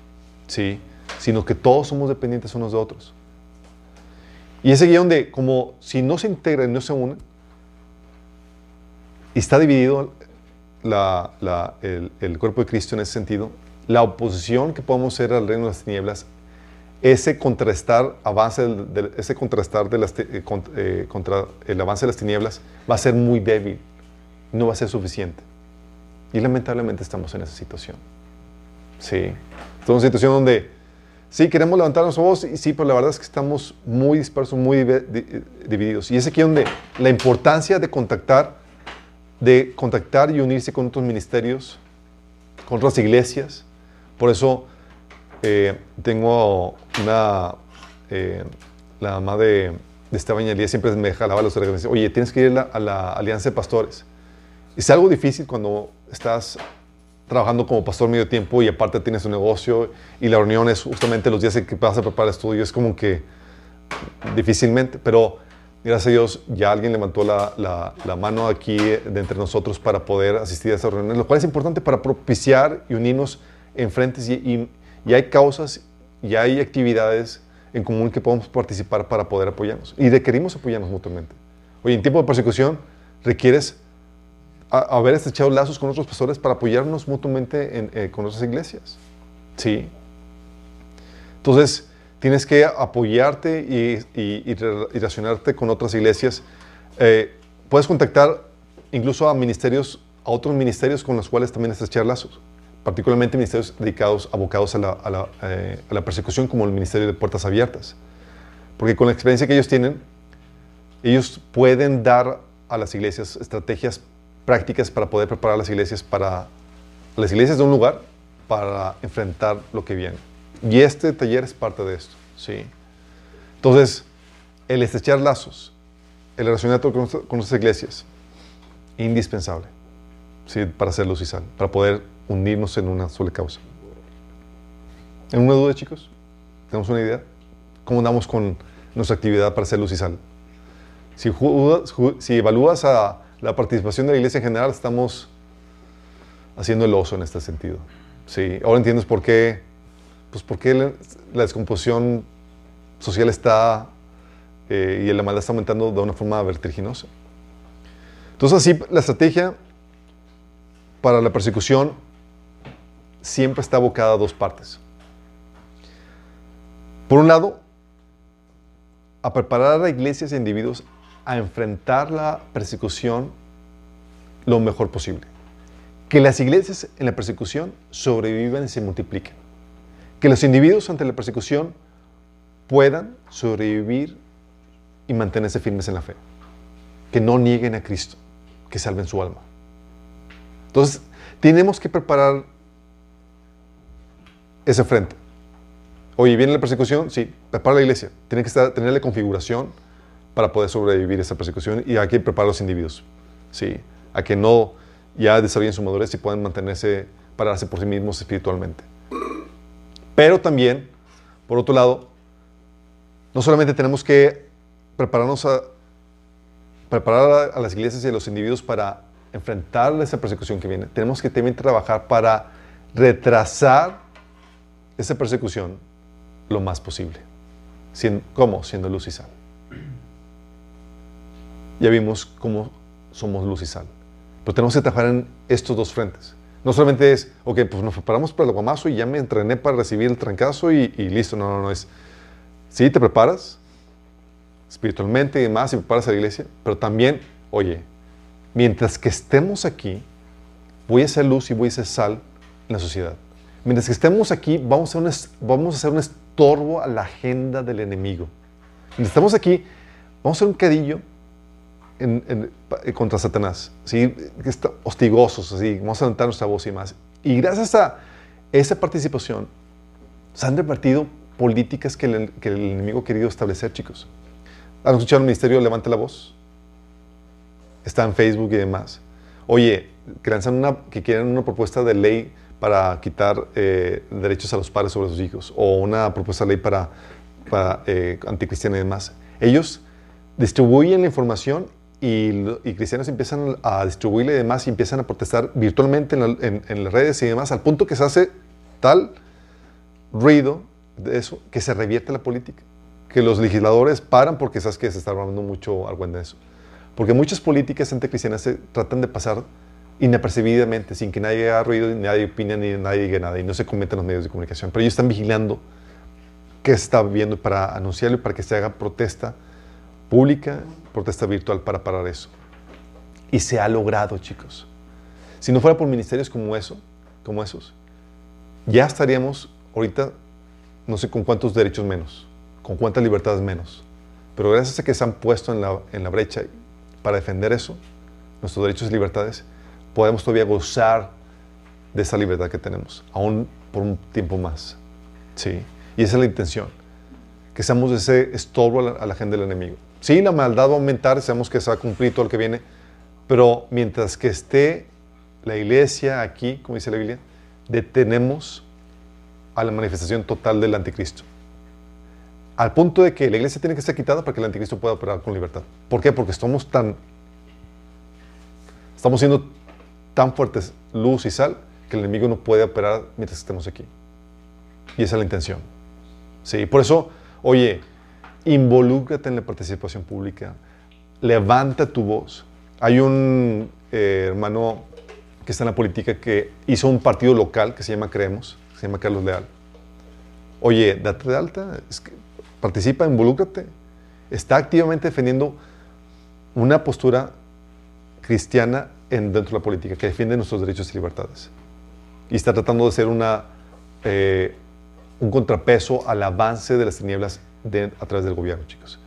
Sí, sino que todos somos dependientes unos de otros. Y ese guion de como si no se integran y no se unen, está dividido la, el, cuerpo de Cristo en ese sentido, la oposición que podemos hacer al reino de las tinieblas ese contrastar avance del, del, ese contrastar de las, eh, eh, contra, el avance de las tinieblas va a ser muy débil, no va a ser suficiente. Y lamentablemente estamos en esa situación. Sí, estamos en una situación donde sí queremos levantar nuestra voz, y sí, pero la verdad es que estamos muy dispersos, muy divididos. Y es aquí donde la importancia de contactar, de contactar y unirse con otros ministerios, con otras iglesias. Por eso eh, tengo una, eh, la mamá de, de Esteban Elías siempre me jalaba los y oye, tienes que ir a la, a la, Alianza de Pastores. Es algo difícil cuando estás trabajando como pastor medio tiempo y aparte tienes un negocio y la reunión es justamente los días en que vas a preparar estudio, es como que difícilmente, pero gracias a Dios ya alguien levantó la, la, la mano aquí de entre nosotros para poder asistir a esa reunión, lo cual es importante para propiciar y unirnos enfrentes y, y- y hay causas y hay actividades en común que podemos participar para poder apoyarnos. Y requerimos apoyarnos mutuamente. Oye, en tiempo de persecución requieres a- haber estrechado lazos con otros pastores para apoyarnos mutuamente en- eh, con otras iglesias. Sí. Entonces, tienes que apoyarte y, y- y re- y relacionarte con otras iglesias. Eh, puedes contactar incluso a ministerios, a otros ministerios con los cuales también estrechar lazos, particularmente ministerios dedicados, abocados a la, a la, eh, a la persecución, como el Ministerio de Puertas Abiertas. Porque con la experiencia que ellos tienen, ellos pueden dar a las iglesias estrategias prácticas para poder preparar las iglesias para las iglesias de un lugar para enfrentar lo que viene. Y este taller es parte de esto, ¿sí? Entonces, el estrechar lazos, el relacionamiento con, nuestra- con nuestras iglesias, indispensable, ¿sí? Para hacer luz y sal, para poder unirnos en una sola causa. ¿En una duda, chicos? ¿Tenemos una idea? ¿Cómo andamos con nuestra actividad para hacer luz y sal? Si, ju- ju- si evalúas a la participación de la iglesia en general, estamos haciendo el oso en este sentido. Sí, ahora entiendes por qué, pues por qué la, descomposición social está eh, y la maldad está aumentando de una forma vertiginosa. Entonces así la estrategia para la persecución siempre está abocada a dos partes. Por un lado, a preparar a iglesias e individuos a enfrentar la persecución lo mejor posible. Que las iglesias en la persecución sobrevivan y se multipliquen. Que los individuos ante la persecución puedan sobrevivir y mantenerse firmes en la fe. Que no nieguen a Cristo, que salven su alma. Entonces, tenemos que preparar ese frente. Oye, ¿viene la persecución? Sí, prepara la iglesia. Tiene que estar, tener la configuración para poder sobrevivir esa persecución y hay que preparar a los individuos. Sí, a que no ya desarrollen su madurez y puedan mantenerse, pararse por sí mismos espiritualmente. Pero también, por otro lado, no solamente tenemos que prepararnos a preparar a, las iglesias y a los individuos para enfrentar esa persecución que viene, tenemos que también trabajar para retrasar esa persecución lo más posible. ¿Cómo? Siendo luz y sal. Ya vimos cómo somos luz y sal. Pero tenemos que trabajar en estos dos frentes. No solamente es, ok, pues nos preparamos para el guamazo y ya me entrené para recibir el trancazo y, y listo. No, no, no. Es, sí, te preparas espiritualmente y demás y preparas a la iglesia, pero también, oye, mientras que estemos aquí, voy a ser luz y voy a ser sal en la sociedad. Mientras que estemos aquí, vamos a, un, vamos a ser un estorbo a la agenda del enemigo. Mientras estamos aquí, vamos a ser un cadillo en- en- eh, contra Satanás, ¿sí? Hostigosos, así, vamos a levantar nuestra voz y más. Y gracias a esa participación, se han repartido políticas que el, que el enemigo ha querido establecer, chicos. ¿Han escuchado el ministerio Levante la Voz? Está en Facebook y demás. Oye, que lanzan una, que quieren una propuesta de ley para quitar eh, derechos a los padres sobre sus hijos o una propuesta de ley para, para eh, anticristiana y demás. Ellos distribuyen la información y, cristianos empiezan a distribuirla y demás y empiezan a protestar virtualmente en, en- en las redes y demás, al punto que se hace tal ruido de eso que se revierte la política. Que los legisladores paran porque sabes que se está hablando mucho algo de eso. Porque muchas políticas anticristianas se tratan de pasar inapercibidamente, sin que nadie haga ruido, ni nadie opine, ni nadie diga nada, y no se cometen los medios de comunicación. Pero ellos están vigilando qué está viendo para anunciarlo y para que se haga protesta pública, protesta virtual para parar eso. Y se ha logrado, chicos. Si no fuera por ministerios como eso, como esos, ya estaríamos ahorita no sé con cuántos derechos menos, con cuántas libertades menos. Pero gracias a que se han puesto en la, en la brecha para defender eso, nuestros derechos y libertades, podemos todavía gozar de esa libertad que tenemos, aún por un tiempo más. ¿Sí? Y esa es la intención, que seamos ese estorbo a la, a del enemigo. Sí, la maldad va a aumentar, sabemos que se va a cumplir todo lo que viene, pero mientras que esté la iglesia aquí, como dice la Biblia, detenemos a la manifestación total del anticristo. Al punto de que la iglesia tiene que ser quitada para que el anticristo pueda operar con libertad. ¿Por qué? Porque estamos tan. Estamos siendo tan fuertes, luz y sal, que el enemigo no puede operar mientras estemos aquí. Y esa es la intención. Sí, por eso, oye, involúcrate en la participación pública, levanta tu voz. Hay un eh, hermano que está en la política que hizo un partido local que se llama Creemos, se llama Carlos Leal. Oye, date de alta, participa, involúcrate. Está activamente defendiendo una postura cristiana en, dentro de la política que defiende nuestros derechos y libertades. Y está tratando de ser una, eh, un contrapeso al avance de las tinieblas a través del gobierno, chicos.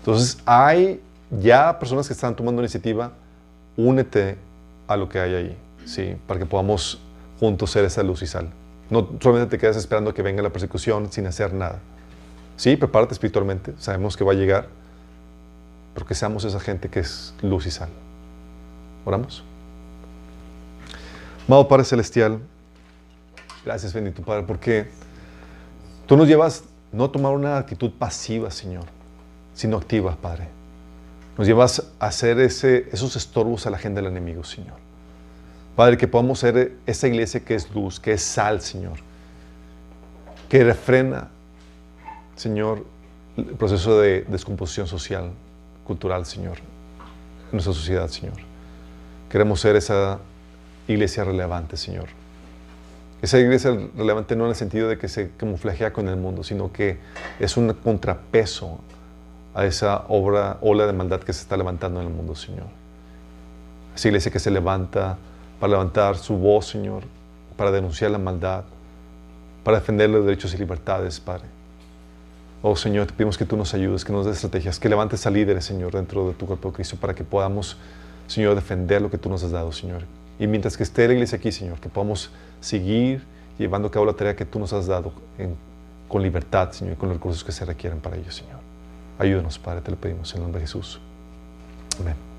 Entonces, hay ya personas que están tomando iniciativa, únete a lo que hay ahí, ¿sí? Para que podamos juntos ser esa luz y sal. No solamente te quedas esperando que venga la persecución sin hacer nada. Sí, prepárate espiritualmente, sabemos que va a llegar, pero que seamos esa gente que es luz y sal. Oramos. Amado Padre Celestial, gracias bendito Padre, porque tú nos llevas no tomar una actitud pasiva, Señor, sino activa, Padre. Nos llevas a hacer esos estorbos a la agenda del enemigo, Señor. Padre, que podamos ser esa iglesia que es luz, que es sal, Señor, que refrena, Señor, el proceso de descomposición social, cultural, Señor, en nuestra sociedad, Señor. Queremos ser esa iglesia relevante, Señor. Esa iglesia relevante no en el sentido de que se camuflajea con el mundo, sino que es un contrapeso a esa obra, ola de maldad que se está levantando en el mundo, Señor. Esa iglesia que se levanta para levantar su voz, Señor, para denunciar la maldad, para defender los derechos y libertades, Padre. Oh Señor, te pedimos que tú nos ayudes, que nos des estrategias, que levantes a líderes, Señor, dentro de tu cuerpo de Cristo, para que podamos, Señor, defender lo que tú nos has dado, Señor. Y mientras que esté la iglesia aquí, Señor, que podamos seguir llevando a cabo la tarea que tú nos has dado con libertad, Señor, y con los recursos que se requieren para ello, Señor. Ayúdanos, Padre, te lo pedimos en el nombre de Jesús. Amén.